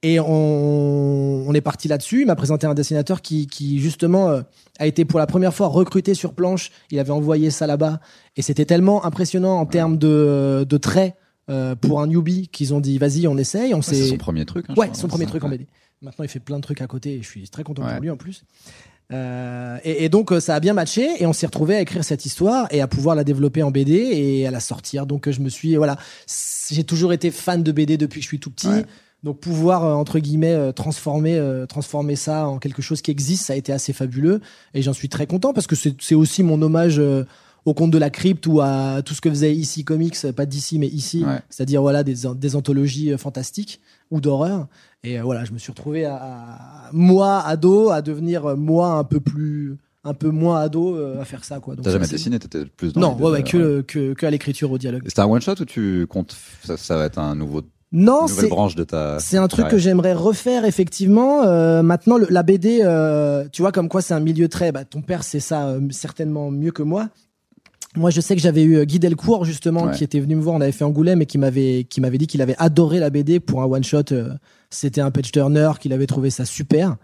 [SPEAKER 1] Et on, on est parti là-dessus. Il m'a présenté un dessinateur qui, qui justement, euh, a été pour la première fois recruté sur planche. Il avait envoyé ça là-bas. Et c'était tellement impressionnant en termes de, de traits pour un newbie qu'ils ont dit, vas-y, on essaye. On
[SPEAKER 2] Ouais, c'est son premier truc. hein,
[SPEAKER 1] Ouais, son premier
[SPEAKER 2] Ça,
[SPEAKER 1] truc en. BD. Maintenant, il fait plein de trucs à côté et je suis très content pour lui en plus. Euh, et, et donc, euh, ça a bien matché et on s'est retrouvé à écrire cette histoire et à pouvoir la développer en BD et à la sortir. Donc, euh, je me suis, voilà, j'ai toujours été fan de BD depuis que je suis tout petit.
[SPEAKER 2] Ouais.
[SPEAKER 1] Donc, pouvoir, euh, entre guillemets, euh, transformer, euh, transformer ça en quelque chose qui existe, ça a été assez fabuleux et j'en suis très content parce que c'est aussi mon hommage au conte de la crypte ou à tout ce que faisait ici Comics, pas d'ici mais ici,
[SPEAKER 2] Ouais.
[SPEAKER 1] c'est-à-dire voilà des, des anthologies fantastiques ou d'horreur. Et euh, voilà, je me suis retrouvé à, à- moi ado à devenir euh, moi un peu plus, un peu moins ado euh, à faire ça quoi.
[SPEAKER 2] T'as jamais
[SPEAKER 1] c'est-
[SPEAKER 2] dessiné, t'étais plus dans
[SPEAKER 1] Non, ouais, ouais, que, que, que à l'écriture au dialogue.
[SPEAKER 2] C'était un one shot ou tu comptes ça, ça va être un nouveau
[SPEAKER 1] Non, c'est
[SPEAKER 2] branche de ta
[SPEAKER 1] c'est un truc que j'aimerais refaire effectivement. Euh, maintenant, le- la BD, euh, tu vois comme quoi c'est un milieu très. Bah, ton père c'est ça euh, certainement mieux que moi. Moi, je sais que j'avais eu euh, Guy Delcourt justement
[SPEAKER 2] Ouais.
[SPEAKER 1] qui était venu me voir. On avait fait Angoulême et qui m'avait qui m'avait dit qu'il avait adoré la BD pour un one shot. euh, C'était un page turner, qu'il avait trouvé ça super.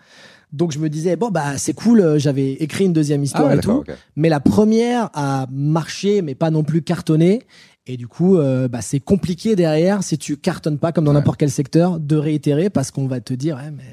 [SPEAKER 1] Donc je me disais bon bah c'est cool. euh, J'avais écrit une deuxième
[SPEAKER 2] Ah
[SPEAKER 1] histoire
[SPEAKER 2] ouais,
[SPEAKER 1] et tout. Mais la première a marché, mais pas non plus cartonné. Et du coup, euh, bah, c'est compliqué derrière, si tu cartonnes pas comme dans
[SPEAKER 2] Ouais.
[SPEAKER 1] n'importe quel secteur, de réitérer parce qu'on va te dire, ouais, mais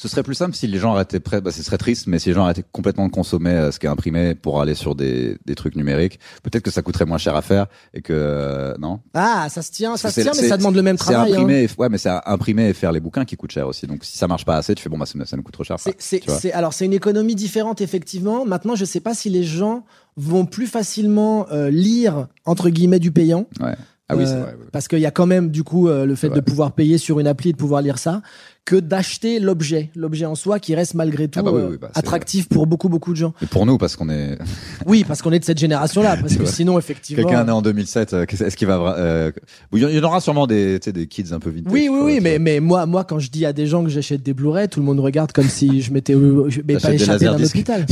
[SPEAKER 2] Ce serait plus simple si les gens arrêtaient prêts, bah, ce serait triste, mais si les gens arrêtaient complètement de consommer euh, ce qui est imprimé pour aller sur des, des trucs numériques, peut-être que ça coûterait moins cher à faire et que euh, non?
[SPEAKER 1] ah, ça se tient, ça se tient,
[SPEAKER 2] c'est-
[SPEAKER 1] mais ça demande le même
[SPEAKER 2] C'est
[SPEAKER 1] travail. hein.
[SPEAKER 2] imprimer, et- ouais, mais c'est imprimer et faire les bouquins qui coûtent cher aussi. Donc si ça marche pas assez, tu fais bon bah ça, ça nous coûte trop cher.
[SPEAKER 1] C'est, c'est, c'est- alors c'est une économie différente effectivement. Maintenant, je sais pas si les gens vont plus facilement euh, lire entre guillemets du payant.
[SPEAKER 2] Ouais. Ah oui, c'est
[SPEAKER 1] Euh,
[SPEAKER 2] vrai.
[SPEAKER 1] Parce qu'il y a quand même du coup euh, le fait
[SPEAKER 2] C'est
[SPEAKER 1] de pouvoir payer sur une appli et de pouvoir lire ça, que d'acheter l'objet, l'objet en soi qui reste malgré tout
[SPEAKER 2] Ah bah oui,
[SPEAKER 1] euh,
[SPEAKER 2] oui, bah,
[SPEAKER 1] attractif pour beaucoup beaucoup de gens.
[SPEAKER 2] Et pour nous, parce qu'on est
[SPEAKER 1] Oui, parce qu'on est de cette génération-là, parce
[SPEAKER 2] C'est
[SPEAKER 1] que
[SPEAKER 2] vrai.
[SPEAKER 1] sinon effectivement.
[SPEAKER 2] quelqu'un né en 2007, euh, est-ce qu'il va euh, Il y en aura sûrement des, tu sais, des kids un peu vintage.
[SPEAKER 1] Oui, oui, oui, mais, mais moi, moi, quand je dis à des gens que j'achète des Blu-ray, tout le monde regarde comme si je m'étais, m'étais pas échappé d'un hôpital.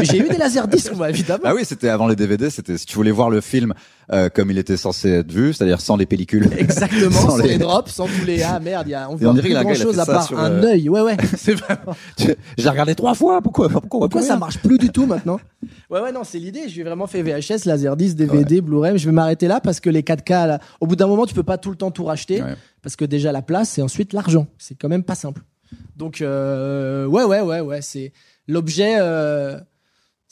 [SPEAKER 1] Mais J'ai eu des laserdiscs, moi, évidemment.
[SPEAKER 2] Ah oui, c'était avant les DVD. C'était si tu voulais voir le film euh, comme il était censé être vu, c'est-à-dire sans les pellicules.
[SPEAKER 1] Exactement,
[SPEAKER 2] Sans
[SPEAKER 1] sans,
[SPEAKER 2] les-
[SPEAKER 1] les... drops, sans tous les ah merde, y a on
[SPEAKER 2] on dirait
[SPEAKER 1] grand chose à part
[SPEAKER 2] sur,
[SPEAKER 1] un
[SPEAKER 2] euh,
[SPEAKER 1] œil. Ouais ouais, c'est vraiment.
[SPEAKER 2] J'ai regardé trois fois. Pourquoi Pourquoi,
[SPEAKER 1] Pourquoi ça marche plus du tout maintenant? Ouais ouais non, c'est l'idée, je vais vraiment fait VHS, Laserdisc, DVD, Blu-ray, je vais m'arrêter là parce que les 4K là, au bout d'un moment, tu peux pas tout le temps tout racheter
[SPEAKER 2] Ouais.
[SPEAKER 1] parce que déjà la place et ensuite l'argent, c'est quand même pas simple. Donc euh, ouais ouais ouais ouais, c'est l'objet euh,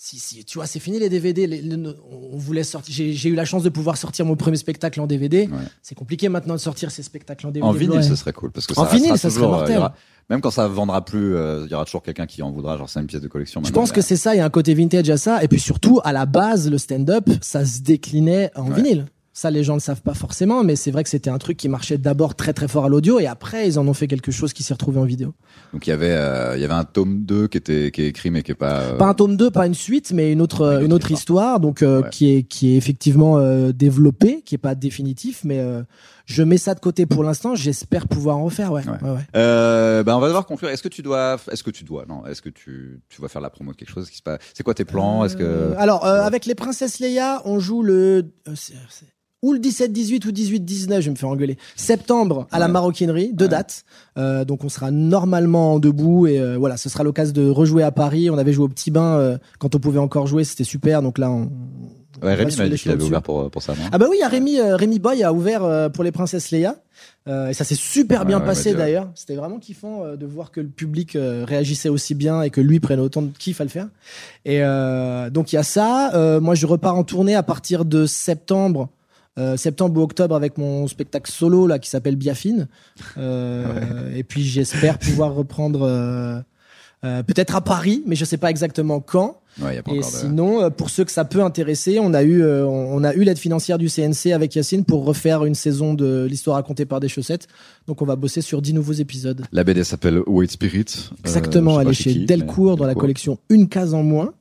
[SPEAKER 1] si, si, tu vois, c'est fini les DVD. les- les- on voulait sortir. J'ai eu la chance de pouvoir sortir mon premier spectacle en DVD.
[SPEAKER 2] Ouais.
[SPEAKER 1] C'est compliqué maintenant de sortir ces spectacles en DVD.
[SPEAKER 2] En vinyle, ce serait cool parce que
[SPEAKER 1] En
[SPEAKER 2] ça
[SPEAKER 1] vinyle,
[SPEAKER 2] restera
[SPEAKER 1] ça serait
[SPEAKER 2] toujours, euh,
[SPEAKER 1] mortel.
[SPEAKER 2] aura- même quand ça vendra plus, euh, il y aura toujours quelqu'un qui en voudra. Genre, c'est une pièce de collection.
[SPEAKER 1] Je pense que c'est ça, il y a un côté vintage à ça. Et puis surtout, à la base, le stand-up, ça se déclinait en
[SPEAKER 2] Ouais.
[SPEAKER 1] vinyle. Ça, les gens ne le savent pas forcément, mais c'est vrai que c'était un truc qui marchait d'abord très très fort à l'audio et après, ils en ont fait quelque chose qui s'est retrouvé en vidéo.
[SPEAKER 2] Donc il y avait, euh, il y avait un tome 2 qui était, qui est écrit mais qui est pas. euh,
[SPEAKER 1] Pas un tome 2, pas une suite, mais une autre,
[SPEAKER 2] Une
[SPEAKER 1] une
[SPEAKER 2] autre
[SPEAKER 1] histoire, donc euh,
[SPEAKER 2] Ouais.
[SPEAKER 1] qui est qui est effectivement euh, développée, qui est pas définitif, mais euh, je mets ça de côté pour l'instant. J'espère pouvoir en refaire, ouais.
[SPEAKER 2] Ouais.
[SPEAKER 1] ouais, ouais.
[SPEAKER 2] Euh, ben on va devoir conclure. Est-ce que tu dois, est-ce que tu dois, non Est-ce que tu, tu vas faire la promo de quelque chose? Qui se passe C'est quoi tes plans? Est-ce que
[SPEAKER 1] Euh, alors euh, avec les princesses Leia, on joue le, ou le 17-18 ou 18-19, je vais me faire engueuler. Septembre à la maroquinerie, deux
[SPEAKER 2] Ouais.
[SPEAKER 1] dates. Euh, donc on sera normalement debout et euh, voilà, ce sera l'occasion de rejouer à Paris. On avait joué au Petit Bain euh, quand on pouvait encore jouer, c'était super. Donc là, on,
[SPEAKER 2] Ouais, Rémi m'a dit qu'il avait ouvert pour, pour ça, non
[SPEAKER 1] ah bah oui, il y a Rémi, euh, Rémi Boy a ouvert euh, pour les princesses Leia. Euh, et ça s'est super bien
[SPEAKER 2] ouais,
[SPEAKER 1] passé d'ailleurs. C'était vraiment kiffant euh, de voir que le public euh, réagissait aussi bien et que lui prenne autant de kiff à le faire. Et euh, donc il y a ça. Euh, moi je repars en tournée à partir de septembre. euh, septembre ou octobre avec mon spectacle solo là qui s'appelle Biafine Euh, et puis j'espère pouvoir reprendre euh, peut-être à Paris mais je sais pas exactement quand
[SPEAKER 2] Ouais, y a pas
[SPEAKER 1] et
[SPEAKER 2] de...
[SPEAKER 1] sinon, euh, pour ceux que ça peut intéresser, on a eu, euh, on on a eu l'aide financière du CNC avec Yacine pour refaire une saison de l'histoire racontée par des chaussettes. Donc on va bosser sur 10 nouveaux épisodes.
[SPEAKER 2] La BD s'appelle White Spirit.
[SPEAKER 1] Exactement, elle est chez
[SPEAKER 2] qui,
[SPEAKER 1] Delcourt dans la collection Une case en moins.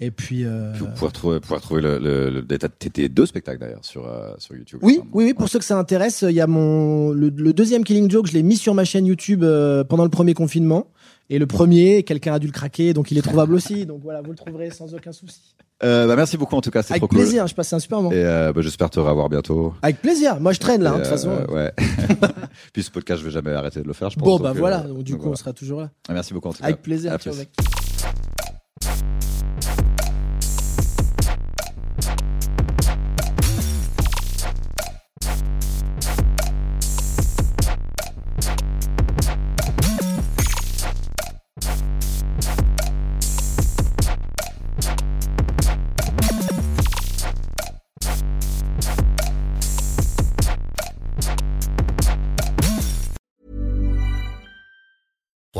[SPEAKER 1] Et puis, euh,
[SPEAKER 2] Puis vous pouvez retrouver, pouvoir trouver le, le, le, t'as deux spectacles d'ailleurs sur, euh, sur YouTube.
[SPEAKER 1] oui, oui, oui, pour ceux que ça intéresse, il y a mon le, le deuxième Killing Joke, je l'ai mis sur ma chaîne YouTube euh, pendant le premier confinement. Et le premier, quelqu'un a dû le craquer, donc il est trouvable aussi. Donc voilà, vous le trouverez sans aucun souci.
[SPEAKER 2] Euh, bah, merci beaucoup en tout cas, c'est
[SPEAKER 1] Avec
[SPEAKER 2] trop cool.
[SPEAKER 1] plaisir, je passe un super moment.
[SPEAKER 2] Et euh, bah, j'espère te revoir bientôt.
[SPEAKER 1] Avec plaisir. Moi, je traîne là, hein, de toute façon.
[SPEAKER 2] euh, ouais. Puis ce podcast, je vais jamais arrêter de le faire, je pense.
[SPEAKER 1] Bon, bah
[SPEAKER 2] euh,
[SPEAKER 1] voilà. Donc, du
[SPEAKER 2] donc
[SPEAKER 1] coup, on sera toujours là.
[SPEAKER 2] Merci beaucoup en tout cas.
[SPEAKER 1] Avec plaisir.
[SPEAKER 2] À